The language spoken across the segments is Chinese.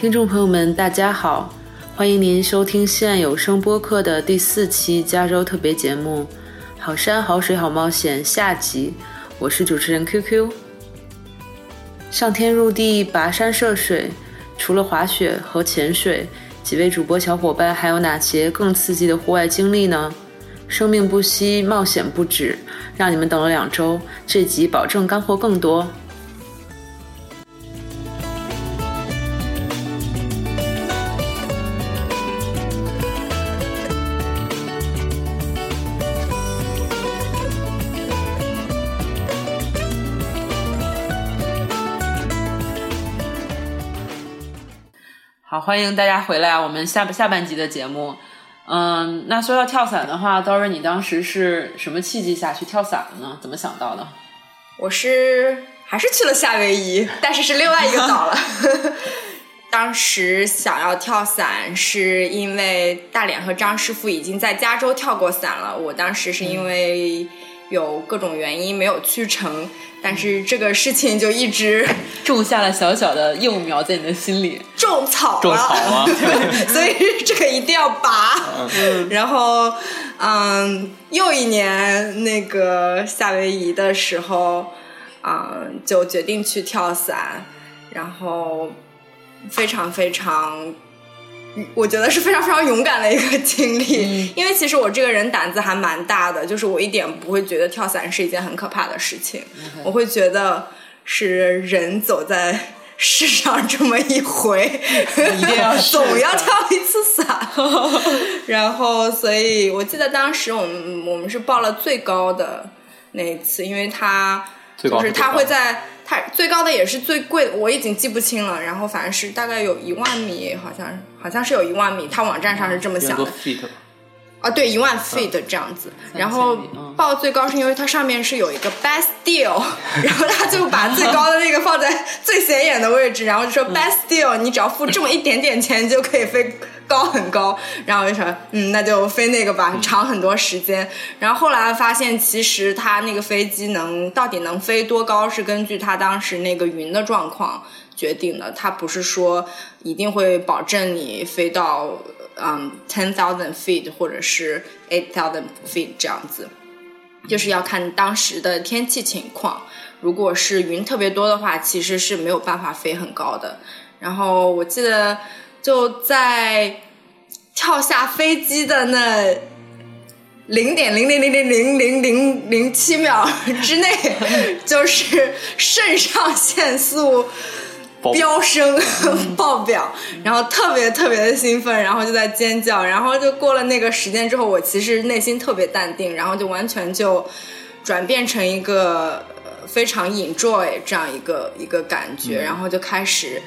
听众朋友们，大家好，欢迎您收听西岸有声播客的第四期加州特别节目《好山好水好冒险》下集。我是主持人 QQ。上天入地，跋山涉水，除了滑雪和潜水，几位主播小伙伴还有哪些更刺激的户外经历呢？生命不息，冒险不止，让你们等了两周，这集保证干货更多。好，欢迎大家回来，我们下下半集的节目。嗯，那说到跳伞的话，刀刃，你当时是什么契机下去跳伞的呢？怎么想到的？我是还是去了夏威夷，但是是另外一个岛了。当时想要跳伞，是因为大脸和张师傅已经在加州跳过伞了。我当时是因为。有各种原因没有去成，但是这个事情就一直 种下了小小的幼苗在你的心里，种草了，种草了，所以这个一定要拔。然后，嗯，又一年那个夏威夷的时候，嗯，就决定去跳伞，然后非常非常。我觉得是非常非常勇敢的一个经历，因为其实我这个人胆子还蛮大的，就是我一点不会觉得跳伞是一件很可怕的事情，我会觉得是人走在世上这么一回，一定要 总要跳一次伞。然后，所以我记得当时我们我们是报了最高的那一次，因为他就是他会在。它最高的也是最贵的，我已经记不清了。然后反正是大概有一万米，好像好像是有一万米，它网站上是这么想的。啊，对，一万 feet 这样子。然后报最高是因为它上面是有一个 best deal，然后他就把最高的那个放在最显眼的位置，然后就说 best deal，你只要付这么一点点钱就可以飞。高很高，然后我就说，嗯，那就飞那个吧，长很多时间。然后后来发现，其实它那个飞机能到底能飞多高，是根据它当时那个云的状况决定的。它不是说一定会保证你飞到嗯 ten thousand feet 或者是 eight thousand feet 这样子，就是要看当时的天气情况。如果是云特别多的话，其实是没有办法飞很高的。然后我记得。就在跳下飞机的那零点零零零零零零零零七秒之内，就是肾上腺素飙升爆表，然后特别特别的兴奋，然后就在尖叫，然后就过了那个时间之后，我其实内心特别淡定，然后就完全就转变成一个非常 enjoy 这样一个一个感觉，然后就开始。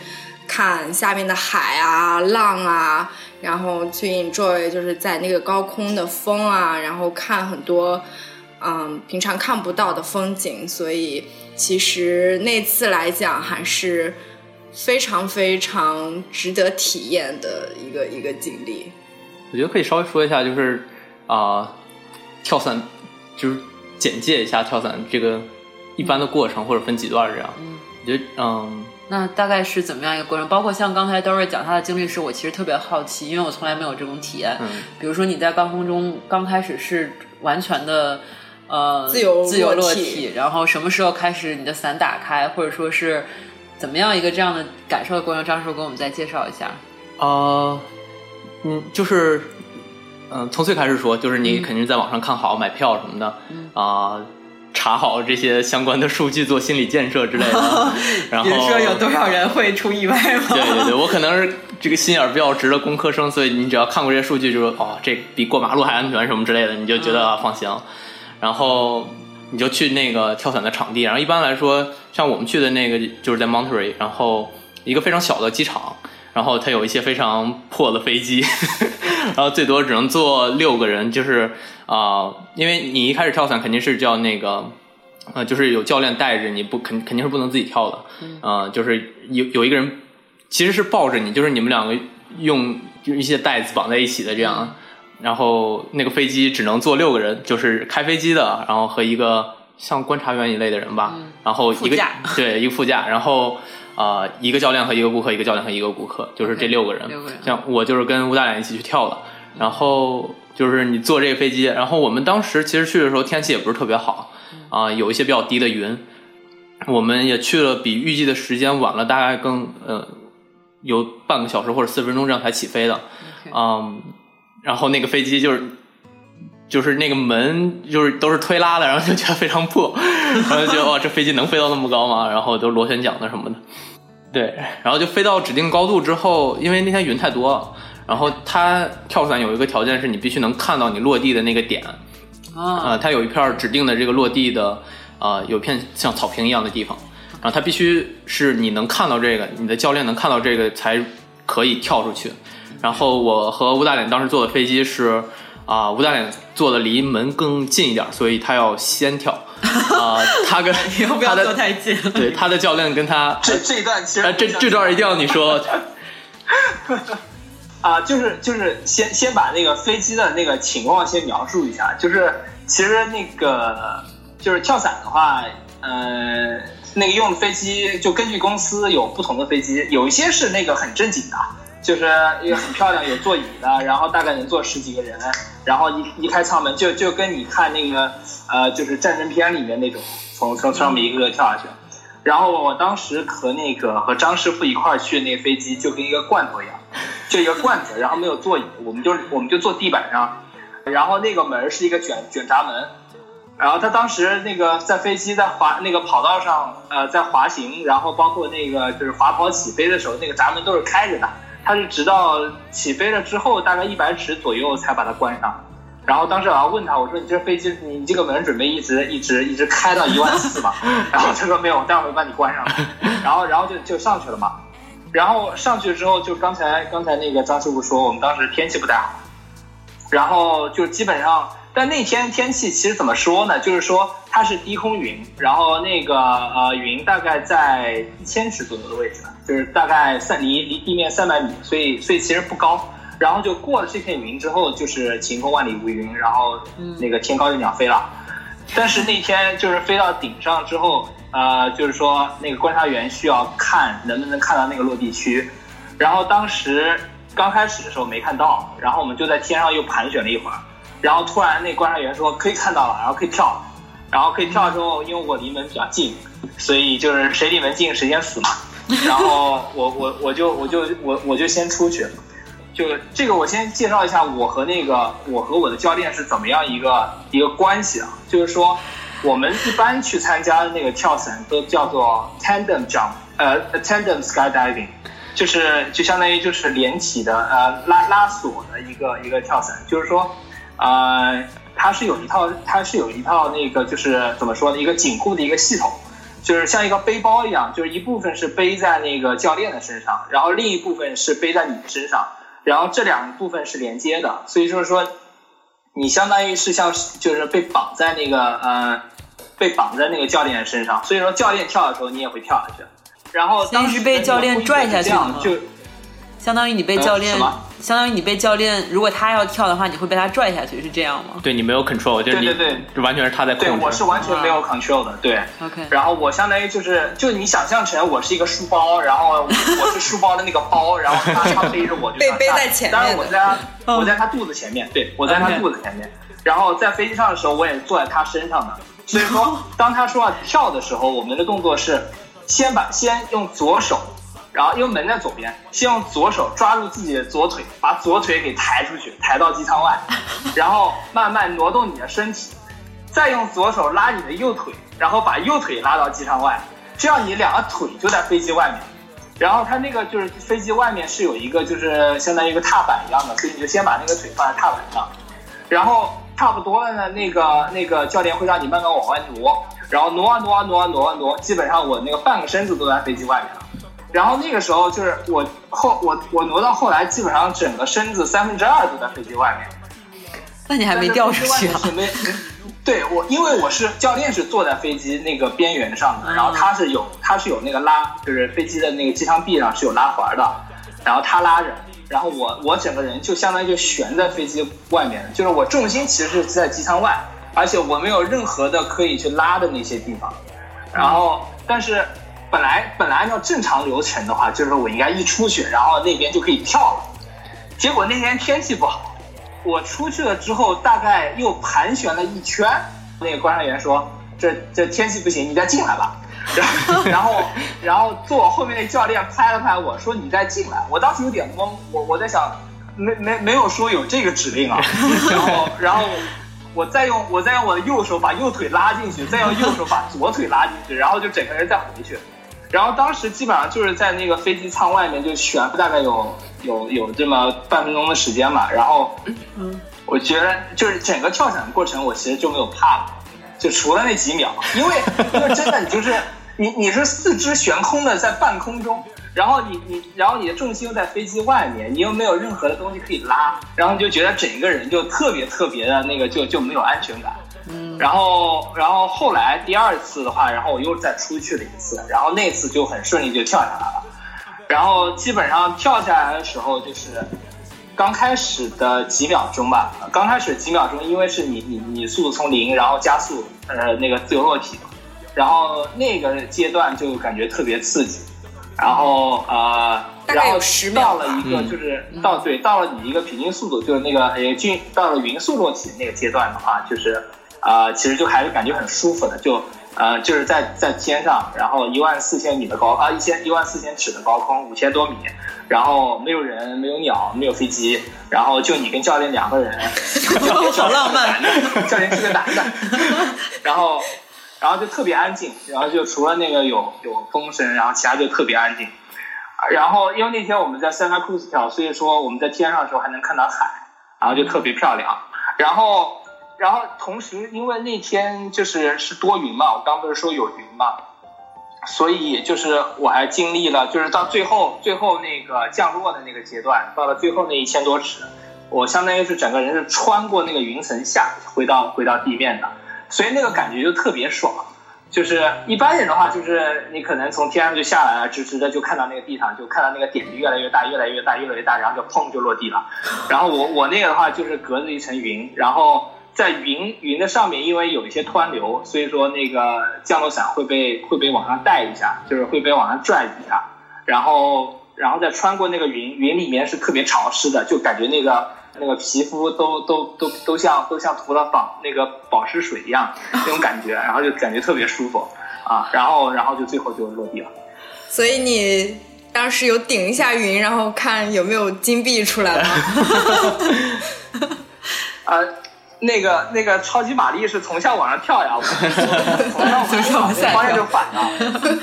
看下面的海啊、浪啊，然后去 enjoy 就是在那个高空的风啊，然后看很多嗯平常看不到的风景，所以其实那次来讲还是非常非常值得体验的一个一个经历。我觉得可以稍微说一下，就是啊，跳伞就是简介一下跳伞这个一般的过程，或者分几段这样。嗯我觉得嗯。那大概是怎么样一个过程？包括像刚才 Dory 讲他的经历时，我其实特别好奇，因为我从来没有这种体验。嗯，比如说你在高空中刚开始是完全的呃自由自由落体，然后什么时候开始你的伞打开，或者说是怎么样一个这样的感受的过程？张叔给我们再介绍一下。啊，嗯，就是嗯，从最开始说，就是你肯定在网上看好买票什么的啊。查好这些相关的数据，做心理建设之类的。然后，你说有多少人会出意外吗？对对对，我可能是这个心眼比较直的工科生，所以你只要看过这些数据，就说哦，这比过马路还安全什么之类的，你就觉得放心。然后你就去那个跳伞的场地。然后一般来说，像我们去的那个就是在 Monterey，然后一个非常小的机场，然后它有一些非常破的飞机，然后最多只能坐六个人，就是。啊，因为你一开始跳伞肯定是叫那个，呃，就是有教练带着你，不肯肯定是不能自己跳的，嗯，就是有有一个人其实是抱着你，就是你们两个用一些带子绑在一起的这样，然后那个飞机只能坐六个人，就是开飞机的，然后和一个像观察员一类的人吧，然后一个对一个副驾，然后啊，一个教练和一个顾客，一个教练和一个顾客，就是这六个人。六个人。像我就是跟吴大脸一起去跳的，然后就是你坐这个飞机，然后我们当时其实去的时候天气也不是特别好，啊，有一些比较低的云，我们也去了比预计的时间晚了大概更呃有半个小时或者四十分钟这样才起飞的，嗯，然后那个飞机就是。就是那个门，就是都是推拉的，然后就觉得非常破，然后觉得哇，这飞机能飞到那么高吗？然后都螺旋桨的什么的，对，然后就飞到指定高度之后，因为那天云太多了，然后它跳伞有一个条件是你必须能看到你落地的那个点，啊，它有一片指定的这个落地的，啊，有片像草坪一样的地方，然后它必须是你能看到这个，你的教练能看到这个才可以跳出去，然后我和吴大脸当时坐的飞机是。啊，吴大脸坐的离门更近一点，所以他要先跳。啊，他跟 不要坐太近。对，他的教练跟他这这一段其实这这段一定要你说。啊，就是就是先先把那个飞机的那个情况先描述一下，就是其实那个就是跳伞的话，呃，那个用的飞机就根据公司有不同的飞机，有一些是那个很正经的。就是一个很漂亮有座椅的，然后大概能坐十几个人，然后一一开舱门就就跟你看那个呃就是战争片里面那种从从上面一个个跳下去，然后我当时和那个和张师傅一块儿去那个飞机就跟一个罐头一样，就一个罐子，然后没有座椅，我们就我们就坐地板上，然后那个门是一个卷卷闸门，然后他当时那个在飞机在滑那个跑道上呃在滑行，然后包括那个就是滑跑起飞的时候，那个闸门都是开着的。他是直到起飞了之后，大概一百尺左右才把它关上。然后当时我要问他，我说：“你这飞机，你这个门准备一直一直一直开到一万四吗？” 然后他说：“没有，待会儿把你关上。”然后然后就就上去了嘛。然后上去之后，就刚才刚才那个张师傅说，我们当时天气不太好，然后就基本上。但那天天气其实怎么说呢？就是说它是低空云，然后那个呃云大概在一千尺左右的位置，就是大概三离离地面三百米，所以所以其实不高。然后就过了这片云之后，就是晴空万里无云，然后那个天高就鸟飞了。但是那天就是飞到顶上之后，呃，就是说那个观察员需要看能不能看到那个落地区，然后当时刚开始的时候没看到，然后我们就在天上又盘旋了一会儿。然后突然那观察员说可以看到了，然后可以跳，然后可以跳之后，因为我离门比较近，所以就是谁离门近谁先死嘛。然后我我我就我就我我就先出去，就这个我先介绍一下我和那个我和我的教练是怎么样一个一个关系啊？就是说我们一般去参加的那个跳伞都叫做 tandem jump，呃 tandem skydiving，就是就相当于就是连体的呃拉拉锁的一个一个跳伞，就是说。呃，它是有一套，它是有一套那个，就是怎么说呢？一个紧固的一个系统，就是像一个背包一样，就是一部分是背在那个教练的身上，然后另一部分是背在你的身上，然后这两部分是连接的，所以就是说，你相当于是像就是被绑在那个呃，被绑在那个教练身上，所以说教练跳的时候你也会跳下去，然后当时被教练拽下去就。相当于你被教练，相当于你被教练，如果他要跳的话，你会被他拽下去，是这样吗？对你没有 control，就是对对对，就完全是他在控制。对，我是完全没有 control 的，对。OK。然后我相当于就是，就你想象成我是一个书包，然后我是书包的那个包，然后他他背着我就被 背在前面。当然我在他我在他肚子前面，对我在他肚子前面。然后在飞机上的时候，我也坐在他身上的。所以说，当他说要跳的时候，我们的动作是先把先用左手。然后因为门在左边，先用左手抓住自己的左腿，把左腿给抬出去，抬到机舱外，然后慢慢挪动你的身体，再用左手拉你的右腿，然后把右腿拉到机舱外，这样你两个腿就在飞机外面。然后它那个就是飞机外面是有一个就是相当于一个踏板一样的，所以你就先把那个腿放在踏板上，然后差不多了呢，那个那个教练会让你慢慢往外挪，然后挪啊挪啊挪啊挪啊挪，基本上我那个半个身子都在飞机外面了。然后那个时候就是我后我我挪到后来，基本上整个身子三分之二都在飞机外面。那你还没掉出去啊？对，我因为我是教练，是坐在飞机那个边缘上的，然后他是有他是有那个拉，就是飞机的那个机舱壁上是有拉环的，然后他拉着，然后我我整个人就相当于就悬在飞机外面，就是我重心其实是在机舱外，而且我没有任何的可以去拉的那些地方，然后但是。本来本来按照正常流程的话，就是我应该一出去，然后那边就可以跳了。结果那天天气不好，我出去了之后，大概又盘旋了一圈。那个观察员说：“这这天气不行，你再进来吧。”然后然后然后坐我后面那教练拍了拍我说：“你再进来。”我当时有点懵，我我在想，没没没有说有这个指令啊。然后然后我再用我再用我的右手把右腿拉进去，再用右手把左腿拉进去，然后就整个人再回去。然后当时基本上就是在那个飞机舱外面就悬，大概有有有这么半分钟的时间嘛。然后，嗯，我觉得就是整个跳伞过程，我其实就没有怕，就除了那几秒，因为因为真的你就是你你是四肢悬空的在半空中，然后你你然后你的重心又在飞机外面，你又没有任何的东西可以拉，然后就觉得整个人就特别特别的那个就就没有安全感。嗯，然后，然后后来第二次的话，然后我又再出去了一次，然后那次就很顺利就跳下来了。然后基本上跳下来的时候，就是刚开始的几秒钟吧，刚开始几秒钟，因为是你你你速度从零，然后加速，呃，那个自由落体，然后那个阶段就感觉特别刺激。然后呃，然后到了一个就是到对到了你一个平均速度，就是那个呃均到了匀速落体那个阶段的话，就是。啊，其实就还是感觉很舒服的，就呃，就是在在天上，然后一万四千米的高啊，一千一万四千尺的高空，五千多米，然后没有人，没有鸟，没有飞机，然后就你跟教练两个人，好浪漫，教练是个男的，然后然后就特别安静，然后就除了那个有有风声，然后其他就特别安静，然后因为那天我们在 Santa Cruz 跳，所以说我们在天上的时候还能看到海，然后就特别漂亮，然后。然后同时，因为那天就是是多云嘛，我刚不是说有云嘛，所以就是我还经历了，就是到最后最后那个降落的那个阶段，到了最后那一千多尺，我相当于是整个人是穿过那个云层下回到回到地面的，所以那个感觉就特别爽。就是一般人的话，就是你可能从天上就下来了，直直的就看到那个地上，就看到那个点越来越大，越来越大，越来越大，然后就砰就落地了。然后我我那个的话就是隔着一层云，然后。在云云的上面，因为有一些湍流，所以说那个降落伞会被会被往上带一下，就是会被往上拽一下，然后然后再穿过那个云，云里面是特别潮湿的，就感觉那个那个皮肤都都都都像都像涂了保那个保湿水一样 那种感觉，然后就感觉特别舒服啊，然后然后就最后就落地了。所以你当时有顶一下云，然后看有没有金币出来吗？呃。那个那个超级玛丽是从下往上跳呀，从上往下方向就反了。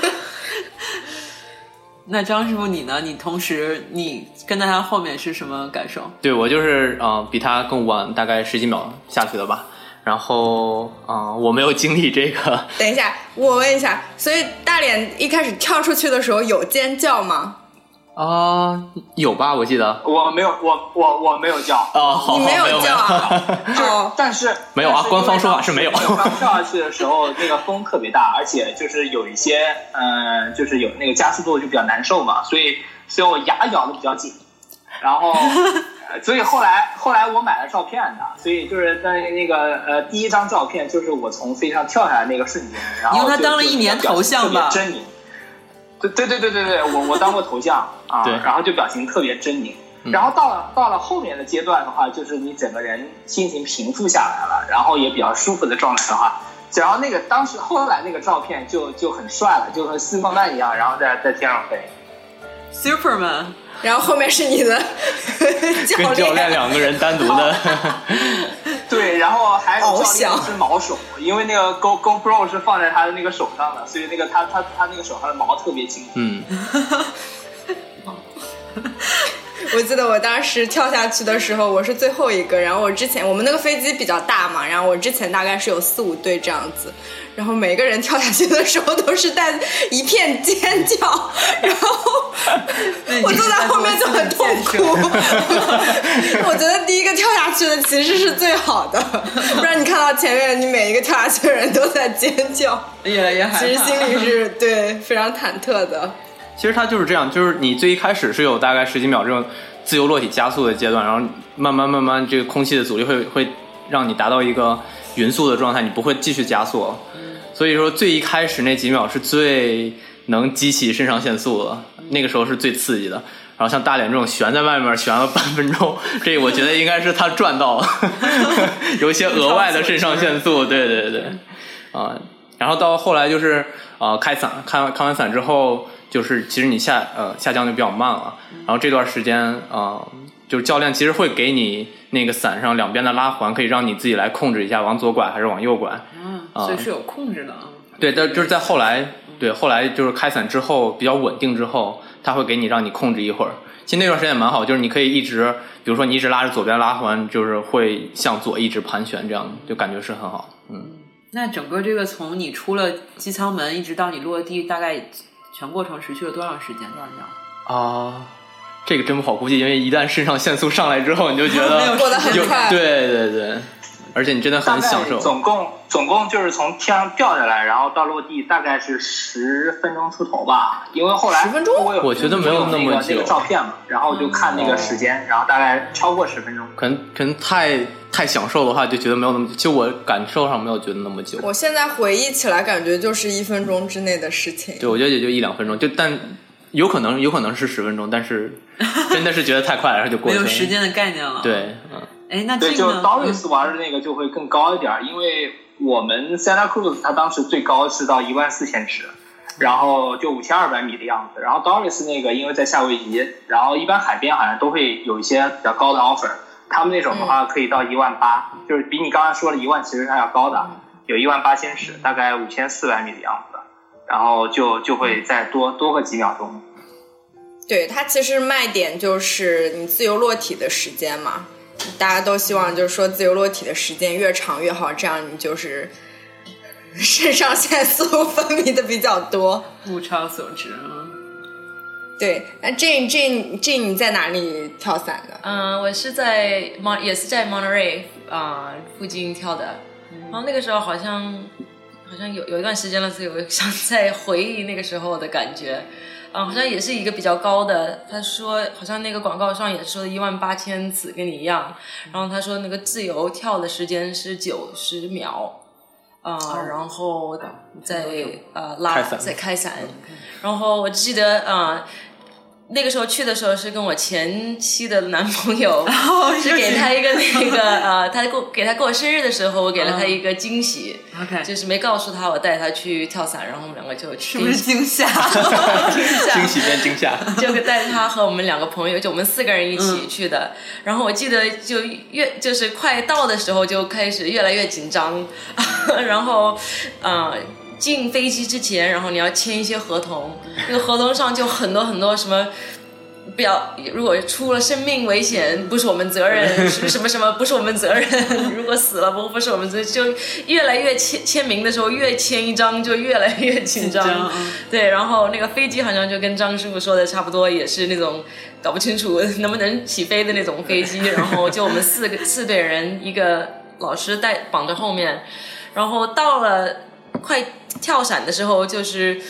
那张师傅你呢？你同时你跟在他后面是什么感受？对我就是啊，比他更晚大概十几秒下去的吧。然后啊，我没有经历这个。等一下，我问一下，所以大脸一开始跳出去的时候有尖叫吗？啊，有吧？我记得我没有，我我我没有叫啊，好，没有叫啊，就但是没有啊，官方说法是没有。刚跳下去的时候，那个风特别大，而且就是有一些嗯，就是有那个加速度就比较难受嘛，所以所以我牙咬的比较紧，然后 所以后来后来我买了照片的，所以就是在那个呃第一张照片就是我从飞机上跳下来那个瞬间，然后用他当了一年头像吧，狰狞。对对对对对，我我当过头像啊，然后就表情特别狰狞。然后到了到了后面的阶段的话，就是你整个人心情平复下来了，然后也比较舒服的状态的话，然后那个当时后来那个照片就就很帅了，就和斯科曼一样，然后在在天上飞，Superman。然后后面是你的 跟教练两个人单独的，对，然后还有教练是毛手，因为那个 Go Go Pro 是放在他的那个手上的，所以那个他他他那个手上的毛特别轻。嗯。我记得我当时跳下去的时候，我是最后一个。然后我之前我们那个飞机比较大嘛，然后我之前大概是有四五对这样子。然后每个人跳下去的时候都是带一片尖叫，然后我坐在后面就很痛苦。我觉得第一个跳下去的其实是最好的，不然你看到前面你每一个跳下去的人都在尖叫，也也其实心里是对非常忐忑的。其实它就是这样，就是你最一开始是有大概十几秒这种自由落体加速的阶段，然后慢慢慢慢这个空气的阻力会会让你达到一个匀速的状态，你不会继续加速。所以说最一开始那几秒是最能激起肾上腺素的，那个时候是最刺激的。然后像大脸这种悬在外面悬了半分钟，这我觉得应该是他赚到了，有一些额外的肾上腺素。对对对，啊，然后到后来就是啊开伞，开完开完伞之后，就是其实你下呃下降就比较慢了。然后这段时间啊，就是教练其实会给你那个伞上两边的拉环，可以让你自己来控制一下往左拐还是往右拐。嗯，所以是有控制的啊。对，但就是在后来，对后来就是开伞之后比较稳定之后。他会给你让你控制一会儿，其实那段时间也蛮好，就是你可以一直，比如说你一直拉着左边拉环，就是会向左一直盘旋，这样就感觉是很好。嗯，那整个这个从你出了机舱门一直到你落地，大概全过程持续了多长时间？多少秒？啊，这个真不好估计，因为一旦肾上腺素上来之后，你就觉得过得很快。对对对。而且你真的很享受。总共总共就是从天上掉下来，然后到落地大概是十分钟出头吧。因为后来十分钟，我觉得没有那么久。那个照片嘛，然后就看那个时间，然后大概超过十分钟。可能可能太太享受的话，就觉得没有那么久。就我感受上没有觉得那么久。我现在回忆起来，感觉就是一分钟之内的事情。对，我觉得也就一两分钟。就但有可能有可能是十分钟，但是真的是觉得太快了，然后就过去了。没有时间的概念了。对，嗯。哎，那对，就 Doris 玩的那个就会更高一点，因为我们 Santa Cruz 它当时最高是到一万四千尺，然后就五千二百米的样子。然后 Doris 那个因为在夏威夷，然后一般海边好像都会有一些比较高的 offer，他们那种的话可以到一万八，就是比你刚才说的一万其实还要高的，有一万八千尺，大概五千四百米的样子，然后就就会再多多个几秒钟。对，它其实卖点就是你自由落体的时间嘛。大家都希望就是说自由落体的时间越长越好，这样你就是肾上腺素分泌的比较多。物超所值啊！对，那 Jane Jane Jane 你在哪里跳伞的？嗯，我是在 Mon 也是在 Monterey 啊附近跳的。然后那个时候好像好像有有一段时间了，所以我想在回忆那个时候的感觉。嗯，好像也是一个比较高的。他说，好像那个广告上也说一万八千次，跟你一样。然后他说，那个自由跳的时间是九十秒，啊，然后再呃拉再开伞。然后我记得啊。那个时候去的时候是跟我前妻的男朋友，是给他一个那个 呃，他过给他过生日的时候，我给了他一个惊喜，就是没告诉他我带他去跳伞，然后我们两个就是不是 惊吓？惊喜变惊吓，就带他和我们两个朋友，就我们四个人一起去的。然后我记得就越就是快到的时候就开始越来越紧张，然后啊。进飞机之前，然后你要签一些合同，那个合同上就很多很多什么，不要如果出了生命危险不是我们责任，什么什么不是我们责任，如果死了不不是我们责任，就越来越签签名的时候越签一张就越来越紧张，对，然后那个飞机好像就跟张师傅说的差不多，也是那种搞不清楚能不能起飞的那种飞机，然后就我们四个四队人，一个老师带绑着后面，然后到了。快跳伞的时候，就是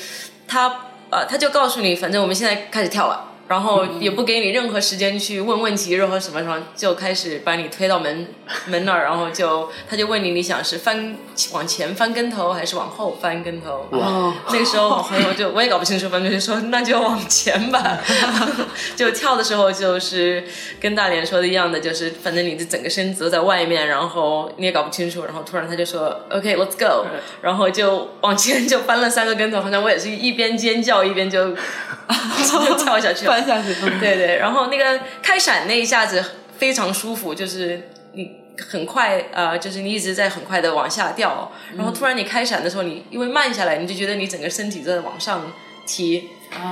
他呃，他就告诉你，反正我们现在开始跳了。然后也不给你任何时间去问问题，任何什么什么，就开始把你推到门门那儿，然后就他就问你，你想是翻往前翻跟头，还是往后翻跟头？哇！那个时候我朋友就我也搞不清楚，反正就说那就往前吧。就跳的时候就是跟大连说的一样的，就是反正你的整个身子都在外面，然后你也搞不清楚，然后突然他就说 OK，Let's go，然后就往前就翻了三个跟头，好像我也是一边尖叫一边就 就跳下去了。下去，对对，然后那个开闪那一下子非常舒服，就是你很快呃，就是你一直在很快的往下掉，然后突然你开闪的时候，你因为慢下来，你就觉得你整个身体在往上提，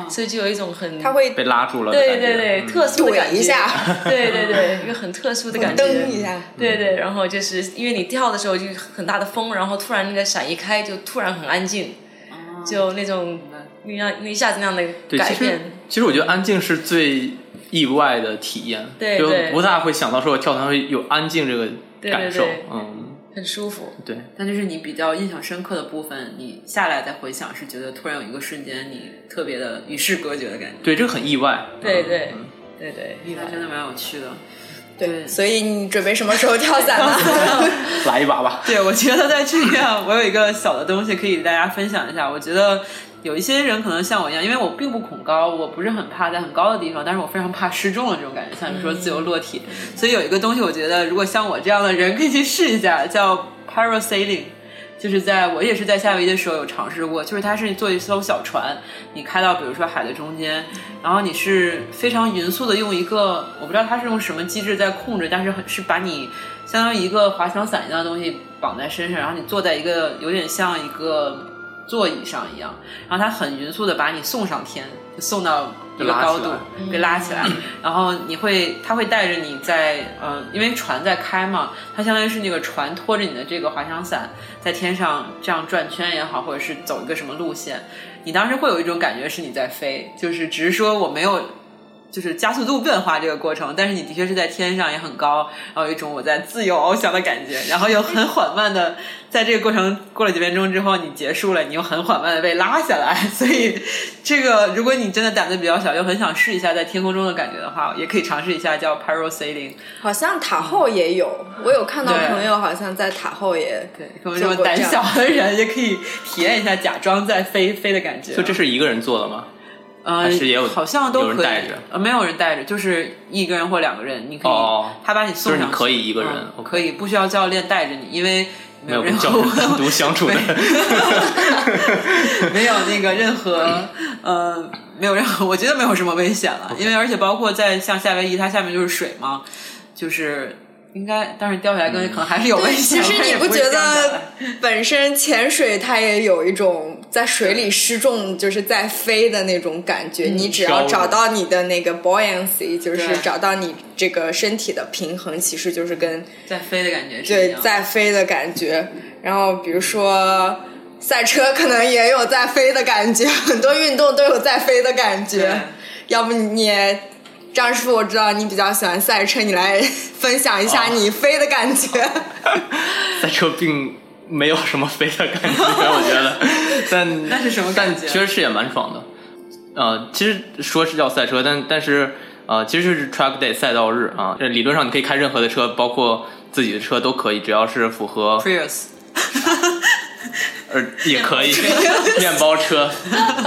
所以就有一种很它会被拉住了，对对对，特殊的感觉，对对对，一个很特殊的感觉，蹬一下，对对，然后就是因为你跳的时候就很大的风，然后突然那个闪一开，就突然很安静，就那种。你那那一下子那样的改变，其实我觉得安静是最意外的体验，就不大会想到说我跳伞会有安静这个感受，嗯，很舒服。对，但就是你比较印象深刻的部分，你下来再回想，是觉得突然有一个瞬间，你特别的与世隔绝的感觉。对，这个很意外。对对对对，意外真的蛮有趣的。对，所以你准备什么时候跳伞呢？来一把吧。对，我觉得在这边，我有一个小的东西可以大家分享一下。我觉得有一些人可能像我一样，因为我并不恐高，我不是很怕在很高的地方，但是我非常怕失重的这种感觉，像你说自由落体。所以有一个东西，我觉得如果像我这样的人可以去试一下，叫 parasailing。就是在我也是在夏威夷的时候有尝试过，就是它是坐一艘小船，你开到比如说海的中间，然后你是非常匀速的用一个我不知道它是用什么机制在控制，但是很是把你相当于一个滑翔伞一样的东西绑在身上，然后你坐在一个有点像一个座椅上一样，然后它很匀速的把你送上天，送到。一个高度被拉起来，然后你会，他会带着你在，呃，因为船在开嘛，它相当于是那个船拖着你的这个滑翔伞在天上这样转圈也好，或者是走一个什么路线，你当时会有一种感觉是你在飞，就是只是说我没有。就是加速度变化这个过程，但是你的确是在天上也很高，然后有一种我在自由翱翔的感觉，然后又很缓慢的，在这个过程过了几分钟之后，你结束了，你又很缓慢的被拉下来。所以，这个如果你真的胆子比较小，又很想试一下在天空中的感觉的话，也可以尝试一下叫 parasailing。好像塔后也有，我有看到朋友好像在塔后也对，可能这么胆小的人也可以体验一下假装在飞飞的感觉。就这是一个人做的吗？呃，是也有，好像都可以。呃，没有人带着，就是一个人或两个人，你可以，他把你送上，可以一个人，可以不需要教练带着你，因为没有任何 单独相处的，没有那个任何，呃，没有任何，我觉得没有什么危险了，因为而且包括在像夏威夷，它下面就是水嘛，就是。应该，但是掉下来跟可能还是有危险。其实你不觉得本身潜水它也有一种在水里失重就是在飞的那种感觉？你只要找到你的那个 buoyancy，就是找到你这个身体的平衡，其实就是跟在飞的感觉。对，在飞的感觉。然后比如说赛车，可能也有在飞的感觉。很多运动都有在飞的感觉。要不你？张师傅，我知道你比较喜欢赛车，你来 分享一下你飞的感觉。赛车并没有什么飞的感觉，我觉得，但那是什么感觉？其实是也蛮爽的。呃，其实说是叫赛车，但但是呃，其实就是 track day 赛道日啊。这理论上你可以开任何的车，包括自己的车都可以，只要是符合。Prius。呃，也可以，面包车，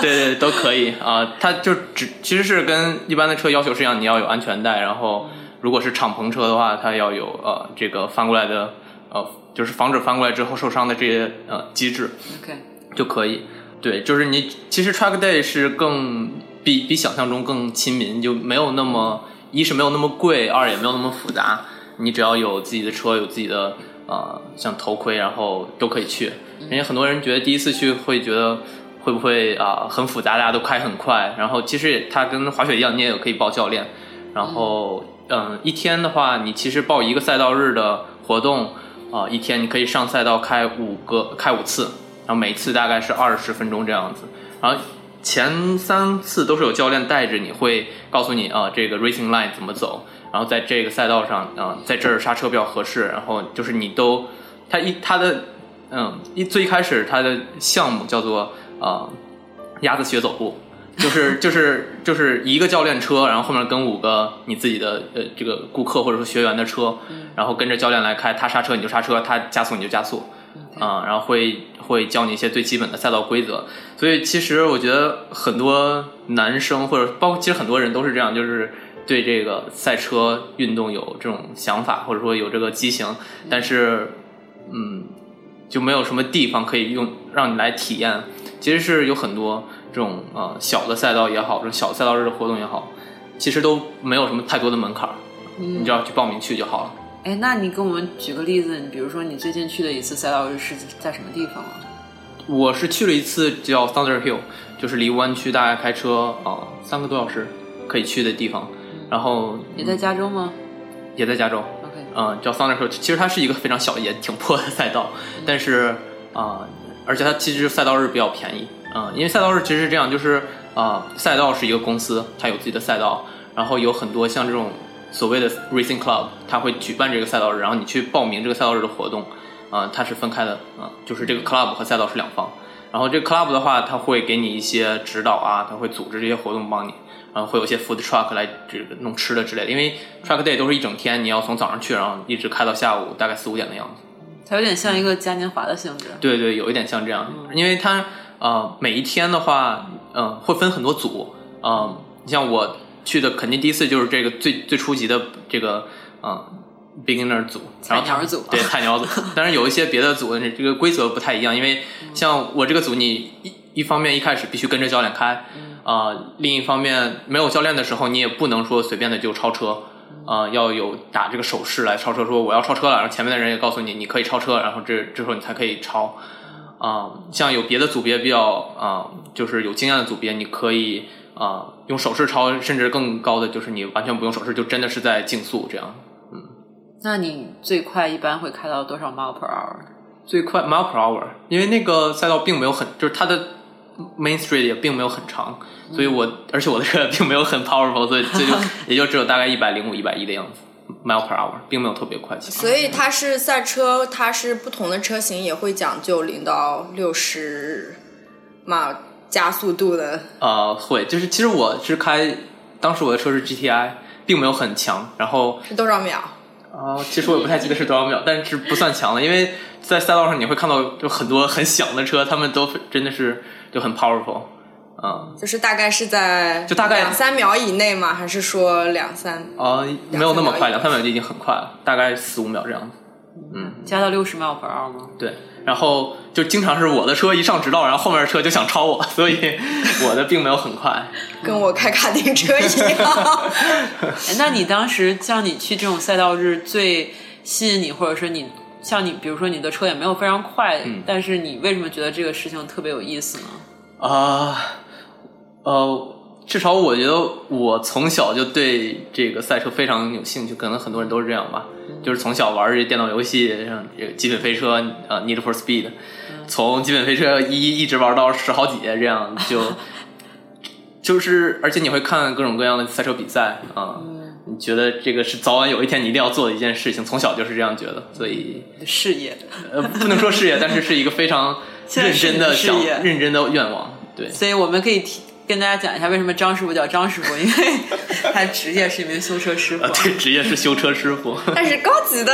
对对都可以啊。它就只其实是跟一般的车要求是一样，你要有安全带，然后如果是敞篷车的话，它要有呃这个翻过来的呃，就是防止翻过来之后受伤的这些呃机制，OK 就可以。对，就是你其实 Track Day 是更比比想象中更亲民，就没有那么一是没有那么贵，二也没有那么复杂。你只要有自己的车，有自己的。呃，像头盔，然后都可以去。因为很多人觉得第一次去会觉得会不会啊很复杂，大家都开很快。然后其实它跟滑雪一样，你也有可以报教练。然后嗯，一天的话，你其实报一个赛道日的活动啊，一天你可以上赛道开五个，开五次，然后每次大概是二十分钟这样子。然后前三次都是有教练带着，你会告诉你啊这个 racing line 怎么走。然后在这个赛道上，啊，在这儿刹车比较合适。然后就是你都，他一他的，嗯，一最开始他的项目叫做啊，鸭子学走路，就是就是就是一个教练车，然后后面跟五个你自己的呃这个顾客或者说学员的车，然后跟着教练来开，他刹车你就刹车，他加速你就加速，啊，然后会会教你一些最基本的赛道规则。所以其实我觉得很多男生或者包括其实很多人都是这样，就是。对这个赛车运动有这种想法，或者说有这个激情，但是，嗯，就没有什么地方可以用让你来体验。其实是有很多这种呃小的赛道也好，这种小赛道日的活动也好，其实都没有什么太多的门槛，你只要去报名去就好了。哎，那你给我们举个例子，你比如说你最近去的一次赛道日是在什么地方啊？我是去了一次叫 Thunder Hill，就是离湾区大概开车啊三个多小时可以去的地方。然后也在加州吗？也在加州。OK，嗯，叫 Thunder Hill，其实它是一个非常小也挺破的赛道，但是啊，而且它其实赛道日比较便宜，嗯，因为赛道日其实是这样，就是啊，赛道是一个公司，它有自己的赛道，然后有很多像这种所谓的 racing club，它会举办这个赛道日，然后你去报名这个赛道日的活动，啊，它是分开的，啊，就是这个 club 和赛道是两方，然后这个 club 的话，它会给你一些指导啊，它会组织这些活动帮你。然后会有些 food truck 来这个弄吃的之类的，因为 truck day 都是一整天，你要从早上去，然后一直开到下午大概四五点的样子。它有点像一个嘉年华的性质。对对，有一点像这样，因为它呃，每一天的话，嗯，会分很多组，嗯，你像我去的肯定第一次就是这个最最初级的这个，嗯，beginner 组，菜鸟组，对，菜鸟组。当然有一些别的组，这个规则不太一样，因为像我这个组，你一一方面一开始必须跟着教练开，啊，另一方面没有教练的时候，你也不能说随便的就超车。啊，要有打这个手势来超车，说我要超车了，然后前面的人也告诉你你可以超车，然后这这时候你才可以超。啊，像有别的组别比较啊，就是有经验的组别，你可以啊用手势超，甚至更高的就是你完全不用手势，就真的是在竞速这样。嗯，那你最快一般会开到多少 mile per hour？最快 mile per hour，因为那个赛道并没有很，就是它的 main street 也并没有很长。所以我，而且我的车并没有很 powerful，所以这就 也就只有大概一百零五、一百一的样子，mile per hour，并没有特别快。所以它是赛车，它是不同的车型也会讲究零到六十码加速度的。呃，会，就是其实我是开，当时我的车是 GTI，并没有很强。然后是多少秒？啊，其实我也不太记得是多少秒，但是不算强了，因为在赛道上你会看到就很多很响的车，他们都真的是就很 powerful。嗯，就是大概是在就大概两三秒以内吗？还是说两三？啊，没有那么快，两三秒就已经很快了，大概四五秒这样子。嗯，加到六十秒 per hour 吗？对，然后就经常是我的车一上直道，然后后面的车就想超我，所以 我的并没有很快，跟我开卡丁车一样。那你当时像你去这种赛道日最吸引你，或者说你像你，比如说你的车也没有非常快，但是你为什么觉得这个事情特别有意思呢？啊。呃，至少我觉得我从小就对这个赛车非常有兴趣，可能很多人都是这样吧。就是从小玩这电脑游戏，像这个《极品飞车》呃，《Need for Speed》，从《极品飞车》一一直玩到十好几，这样 就就是，而且你会看各种各样的赛车比赛啊，你觉得这个是早晚有一天你一定要做的一件事情，从小就是这样觉得，所以事业呃不能说事业，但是是一个非常 认真的想认真的愿望，对，所以我们可以提。跟大家讲一下为什么张师傅叫张师傅，因为 他职业是一名修车师傅。对，职业是修车师傅，但是高级的，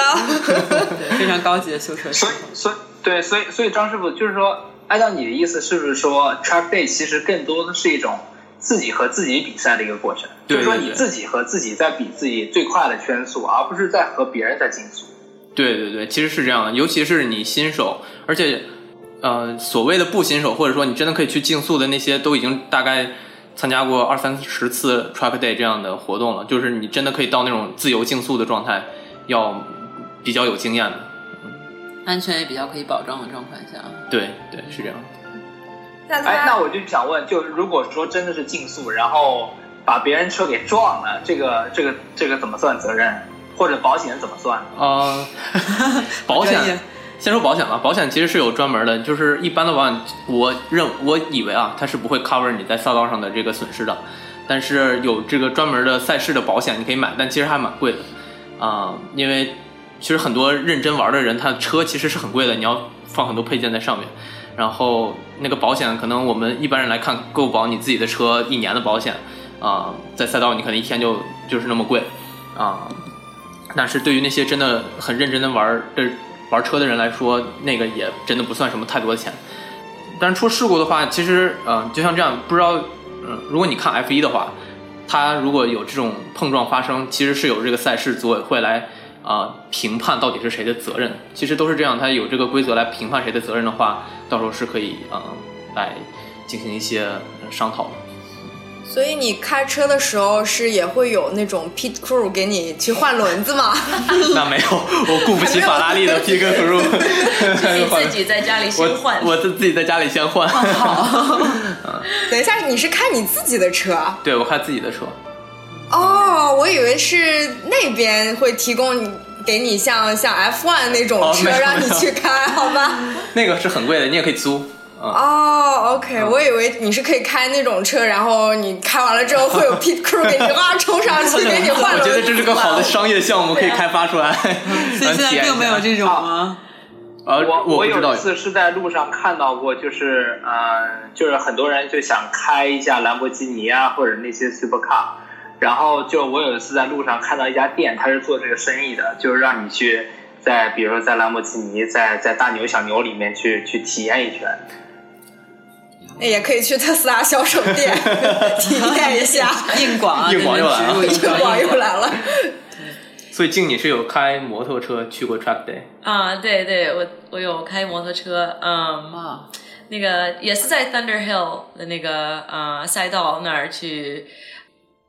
非常高级的修车师傅。所以，所以，对，所以，所以张师傅就是说，按照你的意思，是不是说 track day 其实更多的是一种自己和自己比赛的一个过程？就是说你自己和自己在比自己最快的圈速，而不是在和别人在竞速。对对对，其实是这样的，尤其是你新手，而且。呃，所谓的不新手，或者说你真的可以去竞速的那些，都已经大概参加过二三十次 track day 这样的活动了。就是你真的可以到那种自由竞速的状态，要比较有经验的，安全也比较可以保障的状况下。对对，是这样。哎，那我就想问，就如果说真的是竞速，然后把别人车给撞了，这个这个这个怎么算责任？或者保险怎么算？啊，保险。先说保险吧，保险其实是有专门的，就是一般的保险，我认我以为啊，它是不会 cover 你在赛道上的这个损失的，但是有这个专门的赛事的保险你可以买，但其实还蛮贵的。啊，因为其实很多认真玩的人，他的车其实是很贵的，你要放很多配件在上面，然后那个保险可能我们一般人来看够保你自己的车一年的保险啊，在赛道你可能一天就就是那么贵。啊，但是对于那些真的很认真的玩的。玩车的人来说，那个也真的不算什么太多的钱。但是出事故的话，其实，嗯，就像这样，不知道，嗯，如果你看 F 一的话，它如果有这种碰撞发生，其实是有这个赛事组委会来啊评判到底是谁的责任。其实都是这样，它有这个规则来评判谁的责任的话，到时候是可以嗯来进行一些商讨的。所以你开车的时候是也会有那种 pit crew 给你去换轮子吗？那没有，我雇不起法拉利的 pit crew，自己在家里先换。我自自己在家里先换。好，等一下，你是开你自己的车？对，我开自己的车。哦，我以为是那边会提供给你像像 F1 那种车让你去开，好吧？那个是很贵的，你也可以租。哦，OK，我以为你是可以开那种车，然后你开完了之后会有 pit crew 给你哇冲上去给你换。我觉得这是个好的商业项目，可以开发出来。所以现在并没有这种吗？呃，我我有一次是在路上看到过，就是呃，就是很多人就想开一下兰博基尼啊，或者那些 supercar，然后就我有一次在路上看到一家店，他是做这个生意的，就是让你去在比如说在兰博基尼，在在大牛小牛里面去去体验一圈。也可以去特斯拉销售店 体验一下。硬广，硬广又来了，硬广又来了。所以静，你是有开摩托车去过 Track Day 啊？对对，我我有开摩托车，嗯，那个也是在 Thunder Hill 的那个呃赛道那儿去，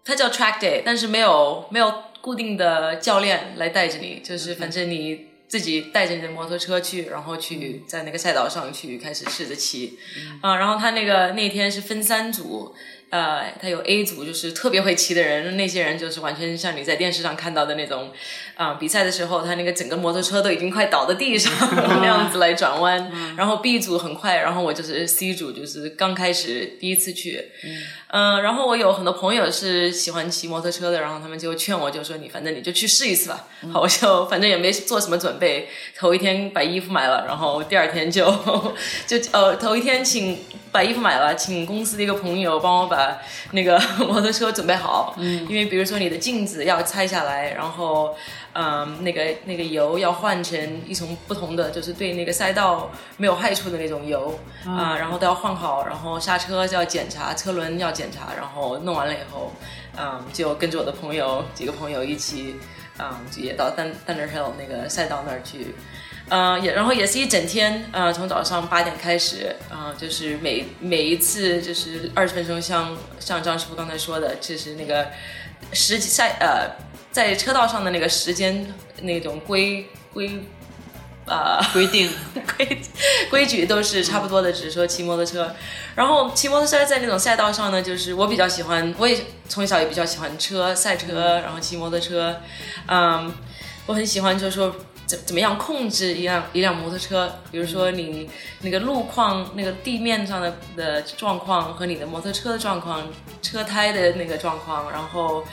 它叫 Track Day，但是没有没有固定的教练来带着你，就是反正你。自己带着你的摩托车去，然后去在那个赛道上去开始试着骑，啊，然后他那个那天是分三组，呃，他有 A 组就是特别会骑的人，那些人就是完全像你在电视上看到的那种，啊，比赛的时候他那个整个摩托车都已经快倒在地上 那样子来转弯，然后 B 组很快，然后我就是 C 组，就是刚开始第一次去。嗯，然后我有很多朋友是喜欢骑摩托车的，然后他们就劝我，就说你反正你就去试一次吧。好，我就反正也没做什么准备，头一天把衣服买了，然后第二天就 就呃头一天请把衣服买了，请公司的一个朋友帮我把那个 摩托车准备好。嗯，因为比如说你的镜子要拆下来，然后。嗯，那个那个油要换成一种不同的，就是对那个赛道没有害处的那种油啊，然后都要换好，然后刹车就要检查，车轮要检查，然后弄完了以后，嗯，就跟着我的朋友几个朋友一起，嗯，也到丹丹德 hill 那个赛道那儿去，呃，也然后也是一整天，呃，从早上八点开始，啊，就是每每一次就是二十分钟，像像张师傅刚才说的，就是那个实际赛呃。在车道上的那个时间那种规规啊 规定规规矩都是差不多的，只是说骑摩托车。然后骑摩托车在那种赛道上呢，就是我比较喜欢，我也从小也比较喜欢车赛车，然后骑摩托车。嗯，我很喜欢，就是说怎怎么样控制一辆一辆摩托车，比如说你那个路况、那个地面上的的状况和你的摩托车的状况、车胎的那个状况，然后。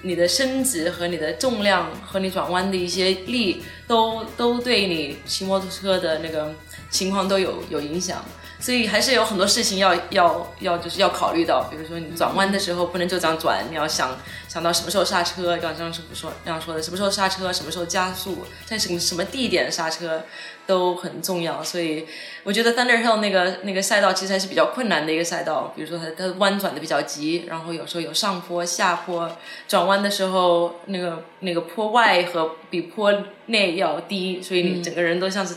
你的身子和你的重量和你转弯的一些力，都都对你骑摩托车的那个情况都有有影响，所以还是有很多事情要要要就是要考虑到，比如说你转弯的时候不能就这样转，你要想想到什么时候刹车，像张师傅说这样说的，什么时候刹车，什么时候加速，在什么什么地点刹车。都很重要，所以我觉得 Thunder Hill 那个那个赛道其实还是比较困难的一个赛道。比如说它它弯转的比较急，然后有时候有上坡、下坡，转弯的时候那个那个坡外和比坡内要低，所以你整个人都像是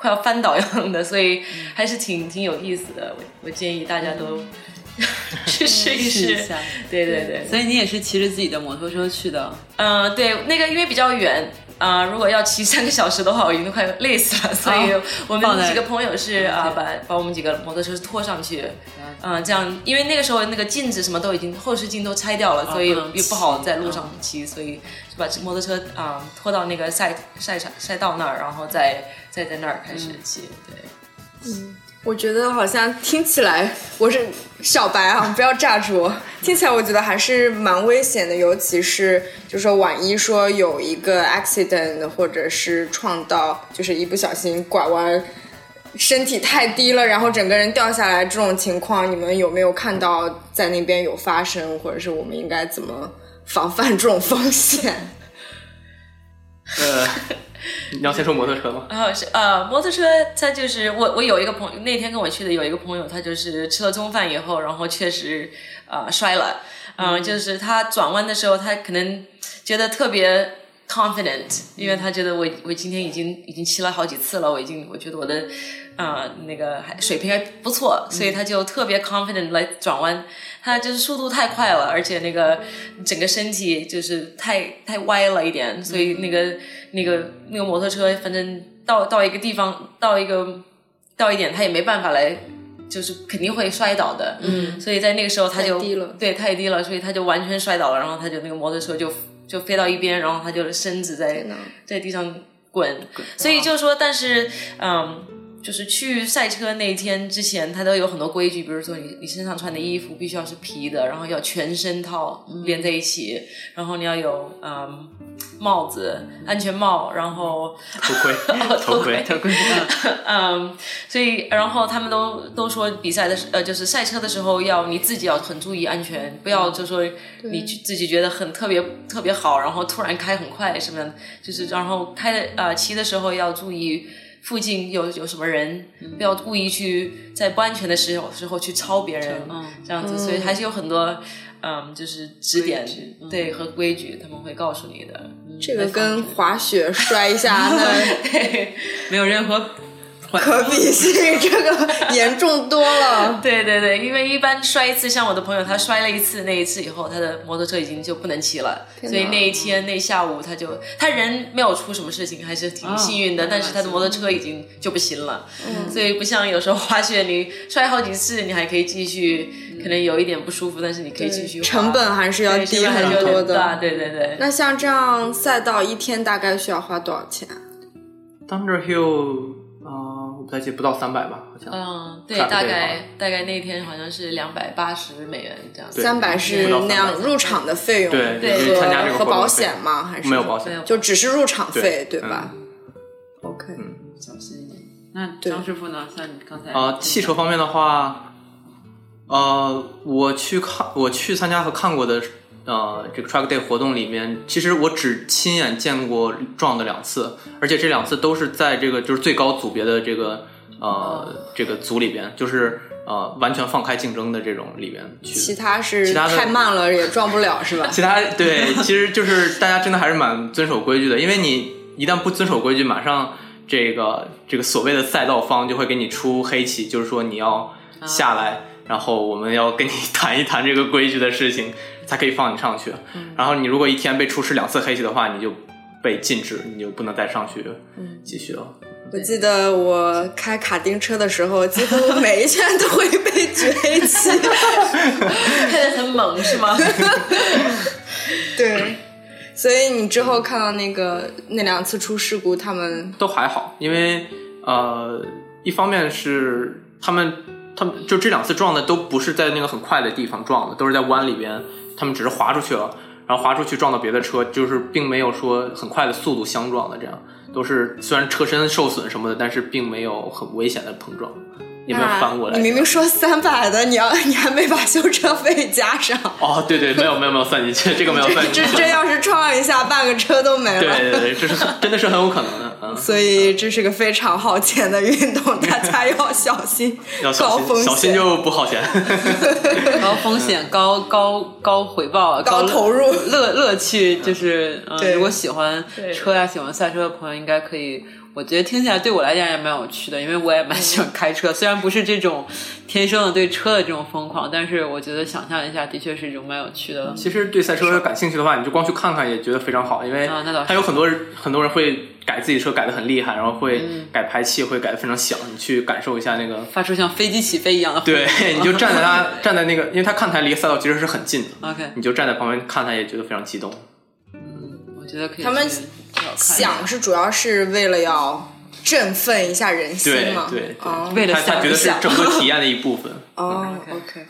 快要翻倒一样的，所以还是挺挺有意思的。我我建议大家都 去试一试。对对对，所以你也是骑着自己的摩托车去的？嗯，对，那个因为比较远。啊，如果要骑三个小时的话，我已经快累死了。所以我们几个朋友是啊，把把我们几个摩托车拖上去，嗯，这样，因为那个时候那个镜子什么都已经后视镜都拆掉了，所以又不好在路上骑，所以就把摩托车啊拖到那个赛赛场赛道那儿，然后再再在那儿开始骑。对，嗯。我觉得好像听起来我是小白啊，不要炸住。听起来我觉得还是蛮危险的，尤其是就说万一说有一个 accident 或者是撞到，就是一不小心拐弯，身体太低了，然后整个人掉下来这种情况，你们有没有看到在那边有发生，或者是我们应该怎么防范这种风险？呃。你要先说摩托车吗？啊 是呃，摩托车它就是我我有一个朋友那天跟我去的有一个朋友，他就是吃了中饭以后，然后确实呃摔了，嗯，就是他转弯的时候，他可能觉得特别 confident，因为他觉得我我今天已经已经骑了好几次了，我已经我觉得我的啊那个还水平还不错，所以他就特别 confident 来转弯。他就是速度太快了，而且那个整个身体就是太太歪了一点，所以那个那个那个摩托车，反正到到一个地方，到一个到一点，他也没办法来，就是肯定会摔倒的。嗯，所以在那个时候他就低了对太低了，所以他就完全摔倒了，然后他就那个摩托车就就飞到一边，然后他就身子在在地上滚。所以就说，但是嗯。就是去赛车那一天之前，他都有很多规矩，比如说你你身上穿的衣服必须要是皮的，然后要全身套连在一起，然后你要有嗯帽子、安全帽，然后头盔、头盔、头盔，嗯，所以然后他们都都说比赛的时呃就是赛车的时候要你自己要很注意安全，不要就说你自己觉得很特别特别好，然后突然开很快什么的，就是然后开的呃骑的时候要注意。附近有有什么人，不要故意去在不安全的时候时候去抄别人，这样子，所以还是有很多嗯，就是指点对和规矩，他们会告诉你的。这个跟滑雪摔一下那 没有任何。可比性这个 严重多了。对对对，因为一般摔一次，像我的朋友，他摔了一次，那一次以后，他的摩托车已经就不能骑了。所以那一天那下午，他就他人没有出什么事情，还是挺幸运的。但是他的摩托车已经就不行了。嗯。所以不像有时候滑雪，你摔好几次，你还可以继续，可能有一点不舒服，但是你可以继续。成本还是要低很多的。对对对。那像这样赛道一天大概需要花多少钱？Thunder Hill。不太记，不到三百吧，好像。嗯，对，大概大概那天好像是两百八十美元这样。三百是那样入场的费用，对，和和保险吗？还是没有保险？就只是入场费，对吧？OK，小心一点。那张师傅呢？像你刚才啊，汽车方面的话，呃，我去看，我去参加和看过的。呃，这个 Track Day 活动里面，其实我只亲眼见过撞的两次，而且这两次都是在这个就是最高组别的这个呃这个组里边，就是呃完全放开竞争的这种里边去。其他是其他太慢了也撞不了是吧？其他对，其实就是大家真的还是蛮遵守规矩的，因为你一旦不遵守规矩，马上这个这个所谓的赛道方就会给你出黑棋，就是说你要下来，然后我们要跟你 谈一谈这个规矩的事情。才可以放你上去，然后你如果一天被出示两次黑棋的话，你就被禁止，你就不能再上去继续了。我记得我开卡丁车的时候，几乎每一圈都会被举黑旗，开的很猛是吗？对，所以你之后看到那个那两次出事故，他们都还好，因为呃，一方面是他们他们就这两次撞的都不是在那个很快的地方撞的，都是在弯里边。他们只是滑出去了，然后滑出去撞到别的车，就是并没有说很快的速度相撞的，这样都是虽然车身受损什么的，但是并没有很危险的碰撞，也没有翻过来。你明明说三百的，你要 你还没把修车费加上。哦，对对，没有没有没有算进去，这个没有算进去。这这要是撞一下，半个车都没了。对对对，这是真的是很有可能的。所以这是个非常耗钱的运动，大家要小心。要小心，小心就不耗钱。高风险，高高高回报，高投入，乐乐趣就是，如果喜欢车呀，喜欢赛车的朋友，应该可以。我觉得听起来对我来讲也蛮有趣的，因为我也蛮喜欢开车。虽然不是这种天生的对车的这种疯狂，但是我觉得想象一下，的确是一种蛮有趣的。其实对赛车感兴趣的话，你就光去看看也觉得非常好，因为他有很多人很多人会改自己车改的很厉害，然后会改排气，会改的非常响，你去感受一下那个发出像飞机起飞一样的。对，你就站在他 站在那个，因为他看台离赛道其实是很近的。OK，你就站在旁边看他，也觉得非常激动。嗯，我觉得可以。他们。想是主要是为了要振奋一下人心嘛？对，为了他觉得是整个体验的一部分。哦，OK。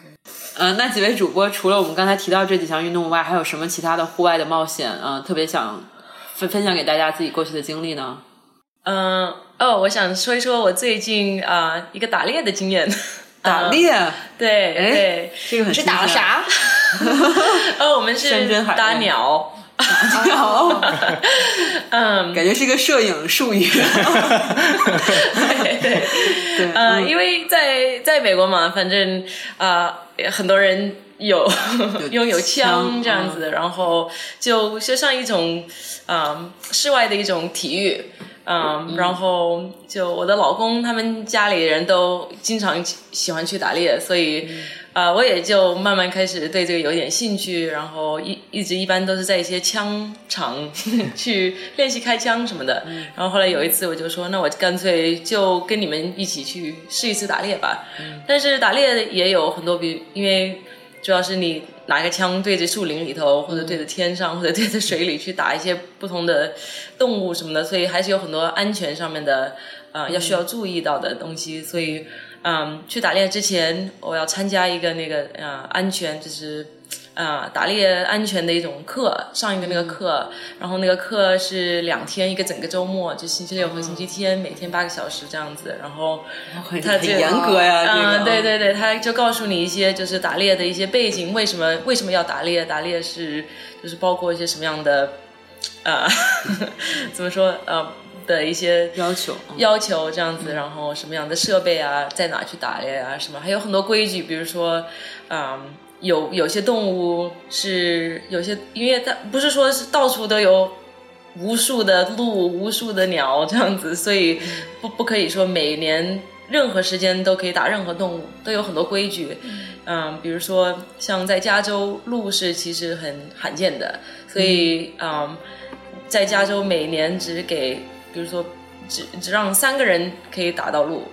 嗯，那几位主播除了我们刚才提到这几项运动外，还有什么其他的户外的冒险？嗯，特别想分分享给大家自己过去的经历呢？嗯，哦，我想说一说我最近啊一个打猎的经验。打猎？对，对，这个很是打了啥？哦，我们是打鸟。好，嗯，感觉是一个摄影术语。对对对，嗯，因为在在美国嘛，反正啊，很多人有拥有枪这样子，然后就就像一种啊室外的一种体育，嗯，然后就我的老公他们家里人都经常喜欢去打猎，所以。啊，我也就慢慢开始对这个有点兴趣，然后一一直一般都是在一些枪场 去练习开枪什么的。然后后来有一次我就说，那我干脆就跟你们一起去试一次打猎吧。但是打猎也有很多，比因为主要是你拿个枪对着树林里头，或者对着天上，或者对着水里去打一些不同的动物什么的，所以还是有很多安全上面的啊要需要注意到的东西，所以。嗯，去打猎之前，我要参加一个那个呃安全，就是啊打猎安全的一种课，上一个那个课，然后那个课是两天，一个整个周末，就星期六和星期天，每天八个小时这样子。然后他很严格呀，嗯，对对对，他就告诉你一些就是打猎的一些背景，为什么为什么要打猎？打猎是就是包括一些什么样的呃 怎么说呃。的一些要求要求这样子，然后什么样的设备啊，在哪去打猎啊，什么还有很多规矩，比如说，嗯，有有些动物是有些，因为它不是说是到处都有无数的鹿、无数的鸟这样子，所以不不可以说每年任何时间都可以打任何动物，都有很多规矩。嗯，比如说像在加州，鹿是其实很罕见的，所以嗯，在加州每年只给，比如说只只让三个人可以打到鹿，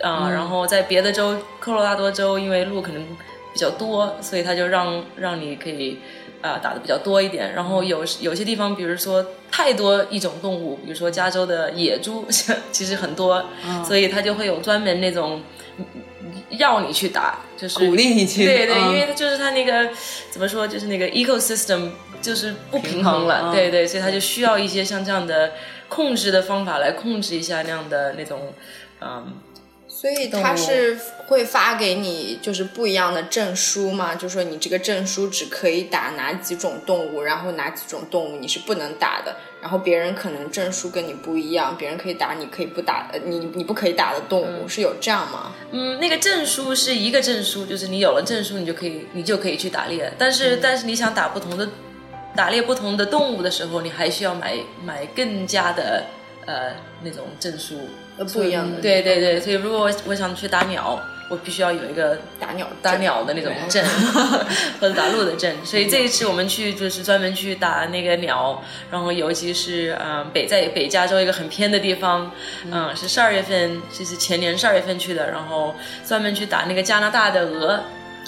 啊，然后在别的州，科罗拉多州，因为鹿可能比较多，所以他就让让你可以啊打的比较多一点。然后有有些地方，比如说太多一种动物，比如说加州的野猪 其实很多，所以他就会有专门那种。要你去打，就是鼓励你去。对对，因为它就是它那个怎么说，就是那个 ecosystem 就是不平衡了，对对，所以它就需要一些像这样的控制的方法来控制一下那样的那种，嗯。所以他是会发给你就是不一样的证书吗？就说你这个证书只可以打哪几种动物，然后哪几种动物你是不能打的。然后别人可能证书跟你不一样，别人可以打，你可以不打，你你不可以打的动物是有这样吗？嗯，那个证书是一个证书，就是你有了证书，你就可以你就可以去打猎。但是但是你想打不同的打猎不同的动物的时候，你还需要买买更加的呃那种证书。不一样的，对对对，所以如果我我想去打鸟，我必须要有一个打鸟打鸟的那种证，或者打鹿的证。所以这一次我们去就是专门去打那个鸟，然后尤其是嗯北在北加州一个很偏的地方，嗯。是十二月份，就是前年十二月份去的，然后专门去打那个加拿大的鹅。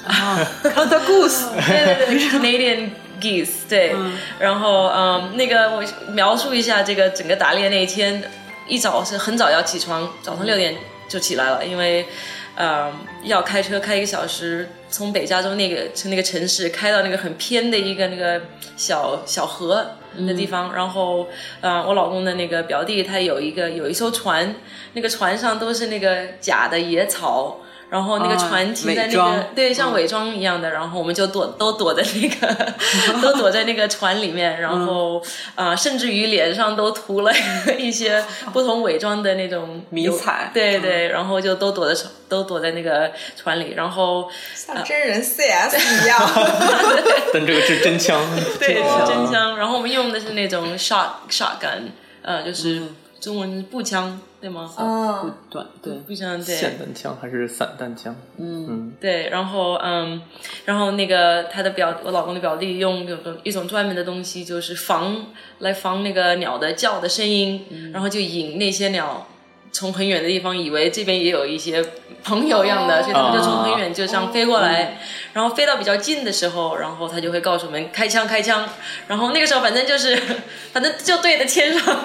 啊，the goose，对对对，Canadian geese，对，然后嗯那个我描述一下这个整个打猎那一天。一早是很早要起床，早上六点就起来了，因为，嗯，要开车开一个小时，从北加州那个从那个城市开到那个很偏的一个那个小小河的地方，然后，嗯，我老公的那个表弟他有一个有一艘船，那个船上都是那个假的野草。然后那个船停在那个对像伪装一样的，然后我们就躲 都躲在那个 都躲在那个船里面，然后啊甚至于脸上都涂了一些不同伪装的那种迷彩，对对，然后就都躲在都躲在那个船里，然后像真人 CS 一样，但这个是真枪，对是真枪，然后我们用的是那种 shot shotgun，呃就是中文步枪。对吗？哦，短对，步枪对。霰弹枪还是散弹枪？嗯，对。然后嗯，然后那个他的表，我老公的表弟用有一种专门的东西，就是防来防那个鸟的叫的声音，然后就引那些鸟。从很远的地方以为这边也有一些朋友一样的，所以他们就从很远就这样飞过来，然后飞到比较近的时候，然后他就会告诉我们开枪开枪，然后那个时候反正就是 反正就对着天上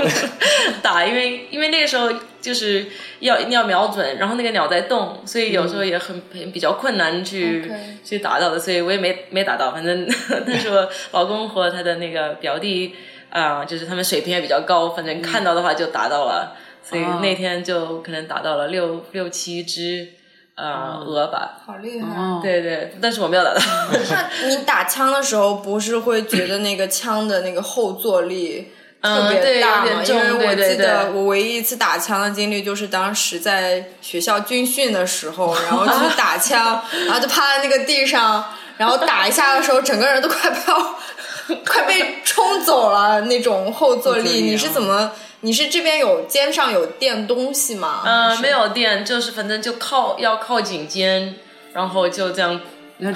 打，因为因为那个时候就是要要瞄准，然后那个鸟在动，所以有时候也很比较困难去去打到的，所以我也没没打到，反正那时候老公和他的那个表弟啊，就是他们水平也比较高，反正看到的话就打到了。所以那天就可能打到了六六七只呃鹅吧，好厉害！对对，但是我没有打到。那你打枪的时候不是会觉得那个枪的那个后坐力特别大吗？因为我记得我唯一一次打枪的经历就是当时在学校军训的时候，然后去打 枪，然后就趴在那个地上，然后打一下的时候，整个人都快要 快被冲走了那种后坐力，你是怎么？你是这边有肩上有垫东西吗？嗯，没有垫，就是反正就靠要靠颈肩，然后就这样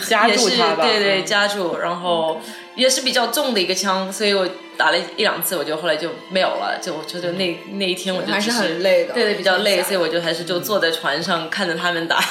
夹住它吧。对对，夹住，然后也是比较重的一个枪，所以我打了一两次，我就后来就没有了，就就就那那一天我就还是很累的，对对，比较累，所以我就还是就坐在船上看着他们打。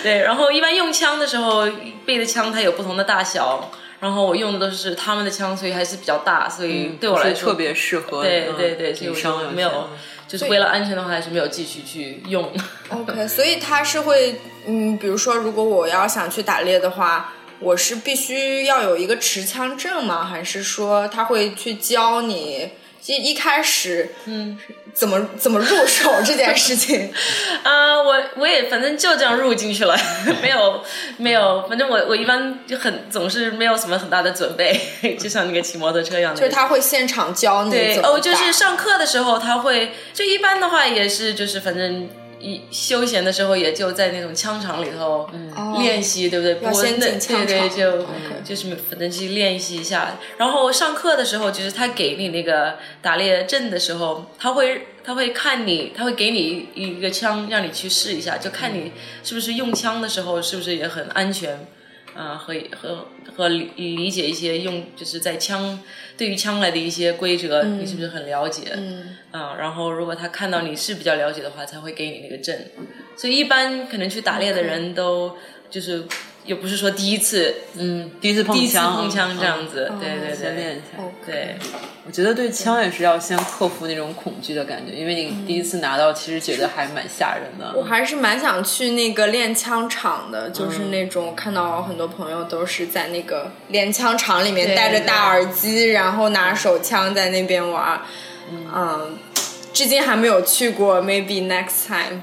对，然后一般用枪的时候，背的枪它有不同的大小。然后我用的都是他们的枪，所以还是比较大，所以对我来说特别适合。对对对，所以我就没有，就是为了安全的话，还是没有继续去用。OK，所以他是会，嗯，比如说，如果我要想去打猎的话，我是必须要有一个持枪证吗？还是说他会去教你？其实一开始，嗯，怎么怎么入手 这件事情？啊，我我也反正就这样入进去了，没有没有，反正我我一般就很总是没有什么很大的准备，就像那个骑摩托车一样的。就是他会现场教你。对哦，就是上课的时候他会，就一般的话也是就是反正。一休闲的时候，也就在那种枪场里头练习，对不对？不先进枪对，就就是反正去练习一下。然后上课的时候，就是他给你那个打猎证的时候，他会他会看你，他会给你一个枪，让你去试一下，就看你是不是用枪的时候是不是也很安全。啊，和和和理理解一些用，就是在枪对于枪来的一些规则，你是不是很了解？嗯，啊，然后如果他看到你是比较了解的话，才会给你那个证。所以一般可能去打猎的人都就是。又不是说第一次，嗯，第一次碰枪，碰枪这样子，对对对，先练一下。对，我觉得对枪也是要先克服那种恐惧的感觉，因为你第一次拿到，其实觉得还蛮吓人的。我还是蛮想去那个练枪场的，就是那种看到很多朋友都是在那个练枪场里面戴着大耳机，然后拿手枪在那边玩。嗯，至今还没有去过，maybe next time。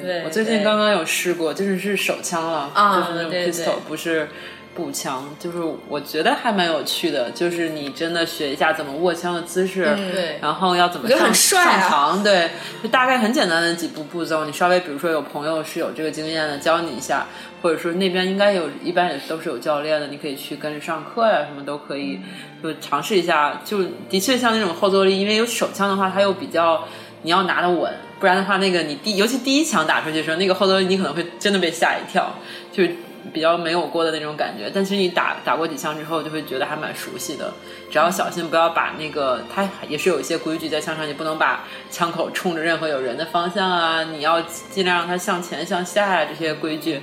对，我最近刚刚有试过，就是是手枪了，就是那种 pistol，不是步枪，就是我觉得还蛮有趣的，就是你真的学一下怎么握枪的姿势，对，然后要怎么上上膛，对，就大概很简单的几步步骤，你稍微比如说有朋友是有这个经验的，教你一下，或者说那边应该有一般也都是有教练的，你可以去跟着上课呀，什么都可以，就尝试一下，就的确像那种后坐力，因为有手枪的话，它又比较你要拿得稳。不然的话，那个你第尤其第一枪打出去的时候，那个后头你可能会真的被吓一跳，就是比较没有过的那种感觉。但其实你打打过几枪之后，就会觉得还蛮熟悉的。只要小心不要把那个，它也是有一些规矩在枪上，你不能把枪口冲着任何有人的方向啊，你要尽量让它向前向下呀，这些规矩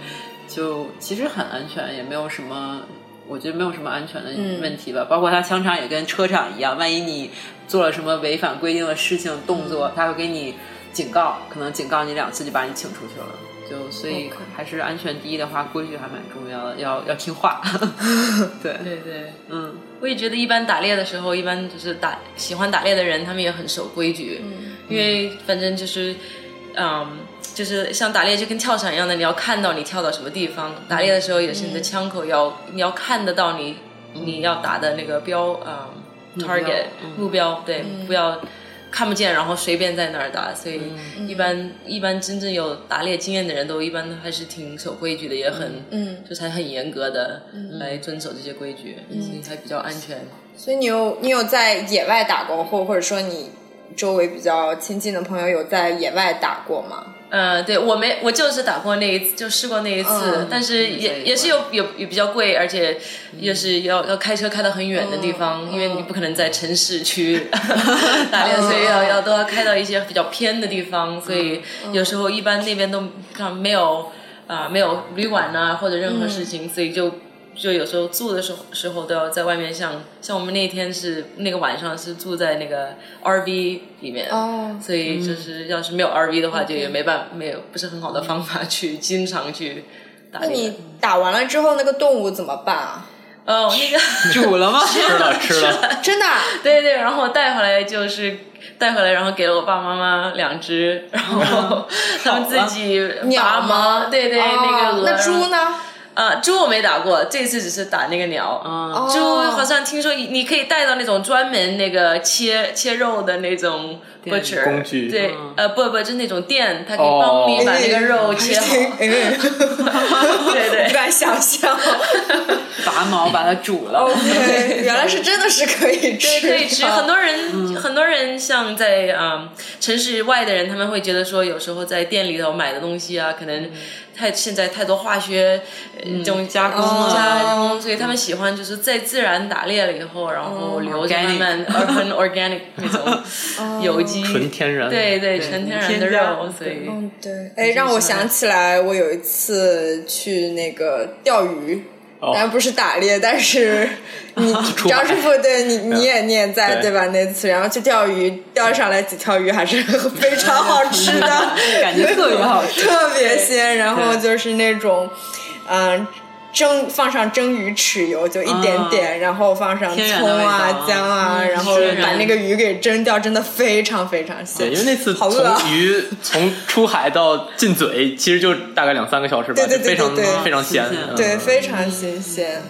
就其实很安全，也没有什么。我觉得没有什么安全的问题吧，包括它枪场也跟车场一样，万一你做了什么违反规定的事情动作，他会给你警告，可能警告你两次就把你请出去了。就所以还是安全第一的话，规矩还蛮重要的，要要听话。对。对对，嗯，我也觉得一般打猎的时候，一般就是打喜欢打猎的人，他们也很守规矩，因为反正就是，嗯。就是像打猎就跟跳伞一样的，你要看到你跳到什么地方。打猎的时候也是你的枪口要你要看得到你你要打的那个标啊，target 目标对，不要看不见然后随便在那儿打。所以一般一般真正有打猎经验的人都一般还是挺守规矩的，也很嗯，就才很严格的来遵守这些规矩，所以才比较安全。所以你有你有在野外打过，或或者说你周围比较亲近的朋友有在野外打过吗？嗯，对我没，我就是打过那一次，就试过那一次，但是也也是有有也比较贵，而且也是要要开车开到很远的地方，因为你不可能在城市区 打猎，所以要要都要开到一些比较偏的地方，所以有时候一般那边都看没有啊没有旅馆呐或者任何事情，所以就。就有时候住的时候时候都要在外面，像像我们那天是那个晚上是住在那个 RV 里面，哦，所以就是要是没有 RV 的话，就也没办没有不是很好的方法去经常去打。那你打完了之后，那个动物怎么办啊？哦，那个煮了吗？吃了吃了，真的？对对，然后带回来就是带回来，然后给了我爸爸妈妈两只，然后 他们自己鸟吗？对对，那个那猪呢？啊，猪我没打过，这次只是打那个鸟。猪好像听说你可以带到那种专门那个切切肉的那种 butcher 工具，对，呃，不不，就是那种店，它可以帮你把那个肉切好。对对，不敢想象，拔毛把它煮了。OK，原来是真的是可以吃，可以吃。很多人很多人像在啊城市外的人，他们会觉得说，有时候在店里头买的东西啊，可能。太现在太多化学这种加工加工，所以他们喜欢就是在自然打猎了以后，然后留着他们很 organic 那种 有机纯天然，对对纯天然的肉，所以嗯对，哎让我想。起来，我有一次去那个钓鱼。然不是打猎，但是 你张师傅对你你也你也在对吧？那次然后去钓鱼，钓上来几条鱼还是 非常好吃的，感觉特别好吃，特别鲜。然后就是那种，嗯，蒸放上蒸鱼豉油，就一点点，然后放上葱啊姜啊，然后把那个鱼给蒸掉，真的非常非常鲜。对，因为那次从鱼 从出海到进嘴，其实就大概两三个小时吧，就非常非常鲜，对，非常新鲜。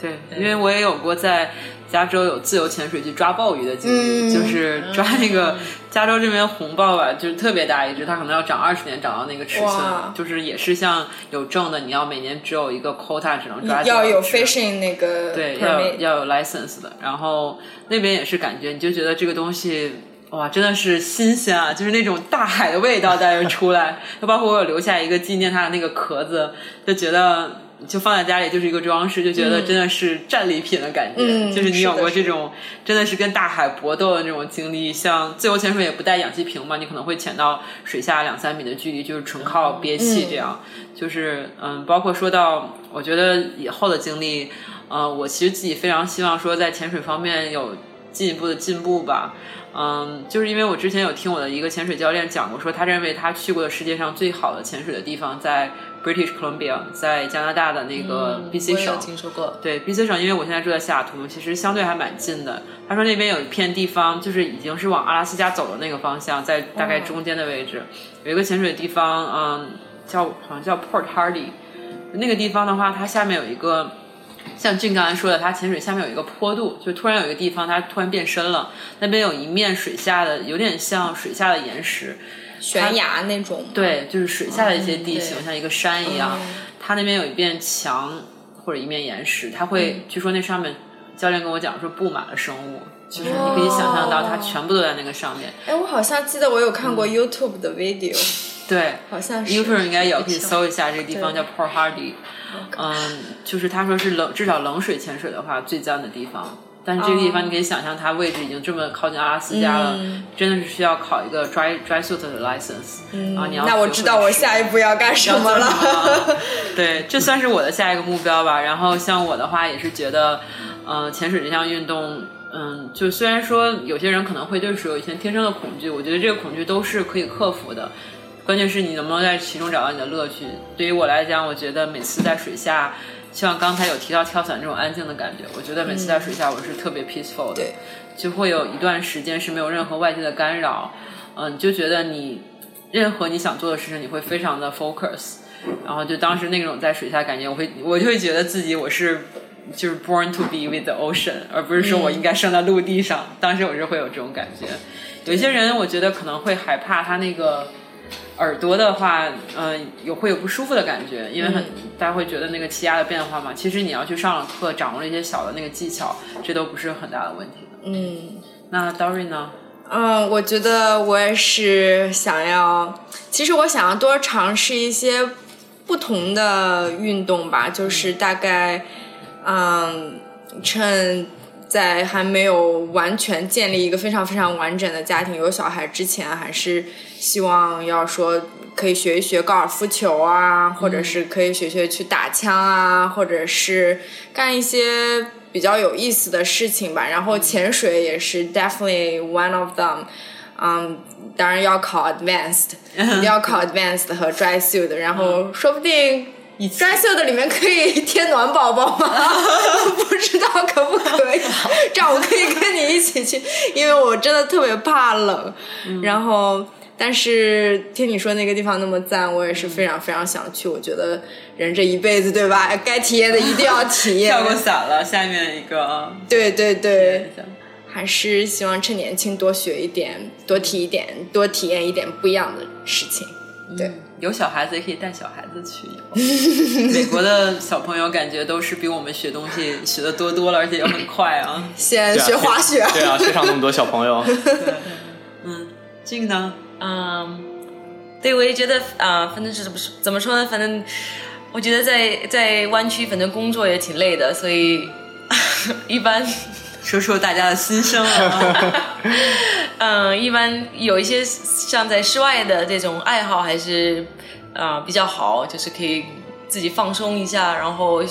对，因为我也有过在。加州有自由潜水去抓鲍鱼的经历，就是抓那个加州这边红鲍吧，就是特别大一只，它可能要长二十年长到那个尺寸，就是也是像有证的，你要每年只有一个 quota 只能抓。要有 fishing 那个对，要要有 license 的。然后那边也是感觉，你就觉得这个东西哇，真的是新鲜啊，就是那种大海的味道在这出来。就包括我有留下一个纪念它的那个壳子，就觉得。就放在家里就是一个装饰，就觉得真的是战利品的感觉。就是你有过这种真的是跟大海搏斗的那种经历，像自由潜水也不带氧气瓶嘛，你可能会潜到水下两三米的距离，就是纯靠憋气这样。就是嗯，包括说到我觉得以后的经历，呃，我其实自己非常希望说在潜水方面有进一步的进步吧。嗯，就是因为我之前有听我的一个潜水教练讲过，说他认为他去过的世界上最好的潜水的地方在。British Columbia 在加拿大的那个 BC 省，听说过。对 BC 省，因为我现在住在西雅图，其实相对还蛮近的。他说那边有一片地方，就是已经是往阿拉斯加走的那个方向，在大概中间的位置，有一个潜水地方，嗯，叫好像叫 Port Hardy。那个地方的话，它下面有一个，像俊刚才说的，它潜水下面有一个坡度，就突然有一个地方它突然变深了，那边有一面水下的，有点像水下的岩石。悬崖那种，对，就是水下的一些地形，像一个山一样。它那边有一面墙或者一面岩石，它会，据说那上面，教练跟我讲说布满了生物，就是你可以想象到它全部都在那个上面。哎，我好像记得我有看过 YouTube 的 video，对，好像是 YouTube 应该有，可以搜一下这个地方叫 Port Hardy。嗯，就是他说是冷，至少冷水潜水的话最脏的地方。但是这个地方你可以想象，它位置已经这么靠近阿拉斯加了，真的是需要考一个 dry dry suit 的 license。啊，你要那我知道我下一步要干什么了。对，这算是我的下一个目标吧。然后像我的话，也是觉得，嗯，潜水这项运动，嗯，就虽然说有些人可能会对水有一些天生的恐惧，我觉得这个恐惧都是可以克服的。关键是你能不能在其中找到你的乐趣。对于我来讲，我觉得每次在水下。像刚才有提到跳伞这种安静的感觉，我觉得每次在水下我是特别 peaceful 的，就会有一段时间是没有任何外界的干扰，嗯，就觉得你任何你想做的事情你会非常的 focus，然后就当时那种在水下感觉，我会我就会觉得自己我是就是 born to be with the ocean，而不是说我应该生在陆地上，当时我是会有这种感觉。有些人我觉得可能会害怕他那个。耳朵的话，嗯，有会有不舒服的感觉，因为很大家会觉得那个气压的变化嘛。其实你要去上了课，掌握了一些小的那个技巧，这都不是很大的问题。嗯，那 Dory 呢？嗯，我觉得我也是想要，其实我想要多尝试一些不同的运动吧，就是大概，嗯，趁。在还没有完全建立一个非常非常完整的家庭、有小孩之前，还是希望要说可以学一学高尔夫球啊，或者是可以学学去打枪啊，或者是干一些比较有意思的事情吧。然后潜水也是 definitely one of them。嗯，当然要考 advanced，一定要考 advanced 和 dry suit，然后说不定。专秀的里面可以贴暖宝宝吗？不知道可不可以？这样我可以跟你一起去，因为我真的特别怕冷。然后，但是听你说那个地方那么赞，我也是非常非常想去。我觉得人这一辈子，对吧？该体验的一定要体验。跳过伞了，下面一个。对对对，还是希望趁年轻多学一点，多体一点，多体验一点不一样的事情。对。有小孩子也可以带小孩子去。美国的小朋友感觉都是比我们学东西学的多多了，而且也很快啊。先学滑雪。对啊，学上那么多小朋友。嗯，这个呢？嗯，对，我也觉得啊，反正是怎么说怎么说呢？反正我觉得在在湾区，反正工作也挺累的，所以 一般。说说大家的心声啊。嗯，一般有一些像在室外的这种爱好还是啊比较好，就是可以自己放松一下，然后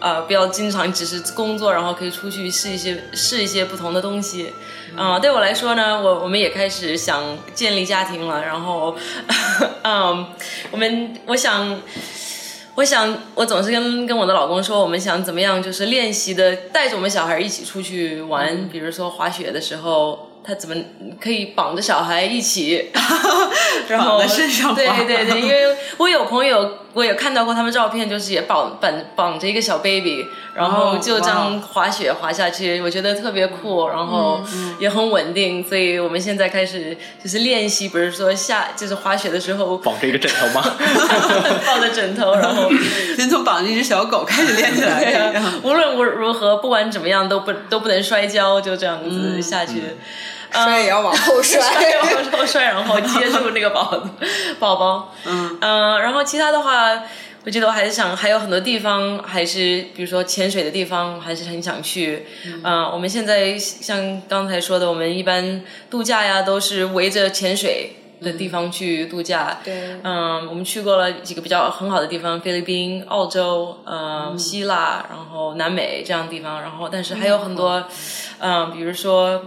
呃不要经常只是工作，然后可以出去试一些试一些不同的东西。嗯，对我来说呢，我我们也开始想建立家庭了，然后 嗯，我们我想。我想，我总是跟跟我的老公说，我们想怎么样，就是练习的，带着我们小孩一起出去玩，比如说滑雪的时候。他怎么可以绑着小孩一起，然后？对对对，因为我有朋友，我也看到过他们照片，就是也绑绑绑着一个小 baby，然后就这样滑雪滑下去，我觉得特别酷，然后也很稳定。所以我们现在开始就是练习，不是说下就是滑雪的时候绑着一个枕头吗？抱着枕头，然后先从绑着一只小狗开始练起来。无论如如何，不管怎么样，都不都不能摔跤，就这样子下去。摔也要往后摔，往后摔，然后接住那个宝宝宝。嗯嗯，然后其他的话，我记得我还是想还有很多地方，还是比如说潜水的地方，还是很想去。嗯，我们现在像刚才说的，我们一般度假呀，都是围着潜水的地方去度假。对，嗯，我们去过了几个比较很好的地方，菲律宾、澳洲、嗯，希腊，然后南美这样的地方。然后，但是还有很多，嗯，比如说。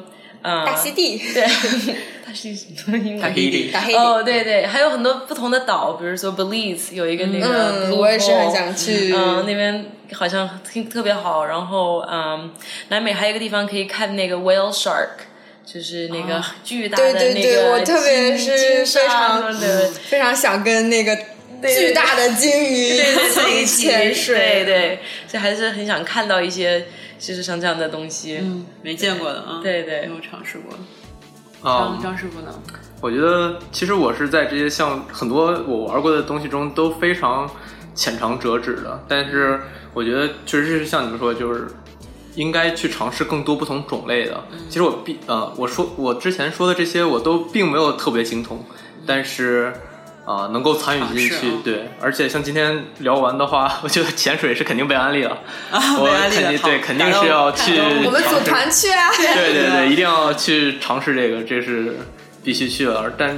大溪地，对，它是什么英文？大溪地，大溪地。哦，对对，还有很多不同的岛，比如说 Belize 有一个那个，我也是很想去。嗯，那边好像听特别好。然后，嗯，南美还有一个地方可以看那个 whale shark，就是那个巨大的那个。对对对，我特别是非常非常想跟那个巨大的鲸鱼一起 潜水。对对，所以还是很想看到一些。就是像这样的东西，嗯，没见过的啊，对对，没有尝试过。啊，张师傅呢？我觉得其实我是在这些像很多我玩过的东西中都非常浅尝辄止的，但是我觉得确实是像你们说，就是应该去尝试更多不同种类的。其实我并呃，我说我之前说的这些我都并没有特别精通，但是。啊，能够参与进去，对，而且像今天聊完的话，我觉得潜水是肯定被安利了，我肯定对，肯定是要去，我们组团去啊，对对对，一定要去尝试这个，这是必须去的。但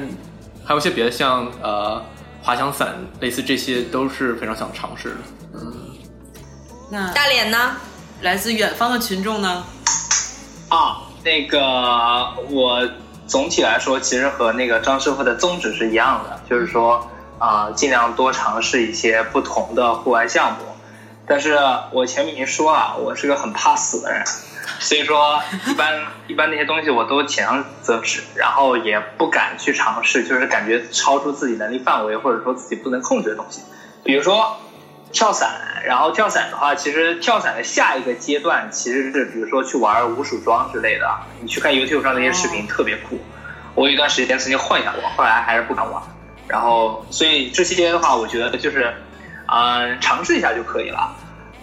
还有些别的，像呃滑翔伞，类似这些都是非常想尝试的。嗯，那大脸呢？来自远方的群众呢？啊，那个我。总体来说，其实和那个张师傅的宗旨是一样的，就是说啊，尽量多尝试一些不同的户外项目。但是我前面已经说了，我是个很怕死的人，所以说一般一般那些东西我都浅尝辄止，然后也不敢去尝试，就是感觉超出自己能力范围或者说自己不能控制的东西，比如说。跳伞，然后跳伞的话，其实跳伞的下一个阶段其实是，比如说去玩无鼠装之类的。你去看 YouTube 上那些视频，特别酷。我有一段时间曾经幻想过，后来还是不敢玩。然后，所以这些的话，我觉得就是，嗯，尝试一下就可以了。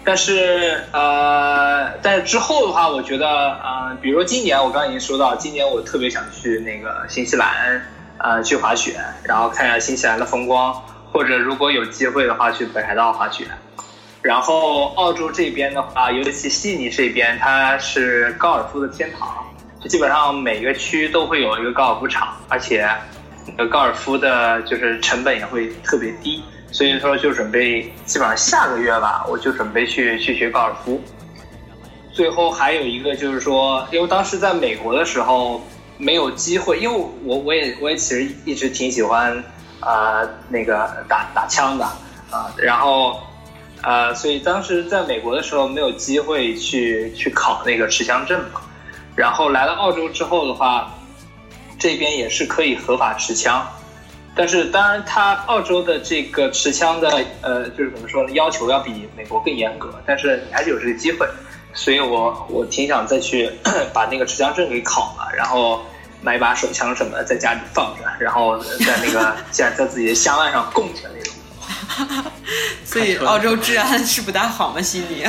但是，呃，但是之后的话，我觉得，嗯，比如说今年，我刚刚已经说到，今年我特别想去那个新西兰，呃，去滑雪，然后看一下新西兰的风光。或者如果有机会的话，去北海道滑雪。然后澳洲这边的话，尤其悉尼这边，它是高尔夫的天堂，就基本上每个区都会有一个高尔夫场，而且那个高尔夫的就是成本也会特别低，所以说就准备基本上下个月吧，我就准备去去学高尔夫。最后还有一个就是说，因为当时在美国的时候没有机会，因为我我也我也其实一直挺喜欢。呃，那个打打枪的啊，然后呃，所以当时在美国的时候没有机会去去考那个持枪证嘛，然后来了澳洲之后的话，这边也是可以合法持枪，但是当然它澳洲的这个持枪的呃，就是怎么说呢，要求要比美国更严格，但是你还是有这个机会，所以我我挺想再去 把那个持枪证给考了，然后。买一把手枪什么的，在家里放着，然后在那个 在在自己的香案上供着那种。所以澳洲治安是不大好吗？悉尼？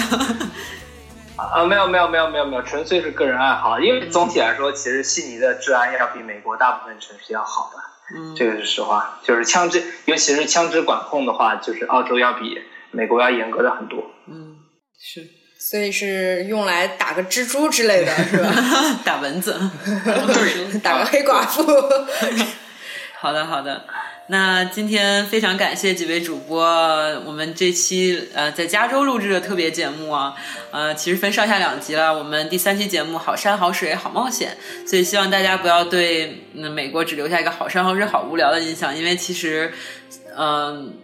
啊，没有没有没有没有没有，纯粹是个人爱好。因为总体来说，其实悉尼的治安要比美国大部分城市要好的。嗯，这个是实话。就是枪支，尤其是枪支管控的话，就是澳洲要比美国要严格的很多。嗯，是。所以是用来打个蜘蛛之类的是吧？打蚊子，打个黑寡妇。好的，好的。那今天非常感谢几位主播，我们这期呃在加州录制的特别节目啊，呃其实分上下两集了。我们第三期节目好山好水好冒险，所以希望大家不要对美国只留下一个好山好水好无聊的印象，因为其实嗯。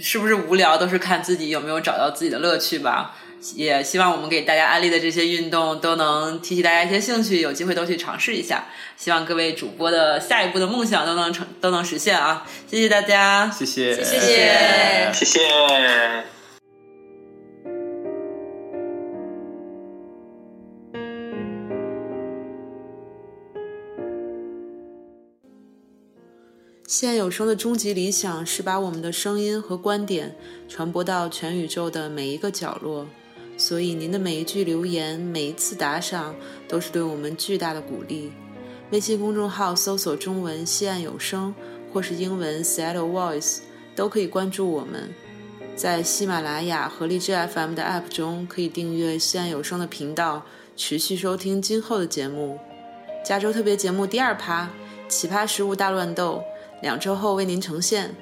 是不是无聊，都是看自己有没有找到自己的乐趣吧。也希望我们给大家安利的这些运动都能提起大家一些兴趣，有机会都去尝试一下。希望各位主播的下一步的梦想都能成都能实现啊！谢谢大家，谢谢，谢谢，谢谢。现有声的终极理想是把我们的声音和观点传播到全宇宙的每一个角落，所以您的每一句留言、每一次打赏都是对我们巨大的鼓励。微信公众号搜索中文“西岸有声”或是英文 “Seattle Voice”，都可以关注我们。在喜马拉雅和荔枝 FM 的 App 中可以订阅西岸有声的频道，持续收听今后的节目。加州特别节目第二趴：奇葩食物大乱斗。两周后为您呈现。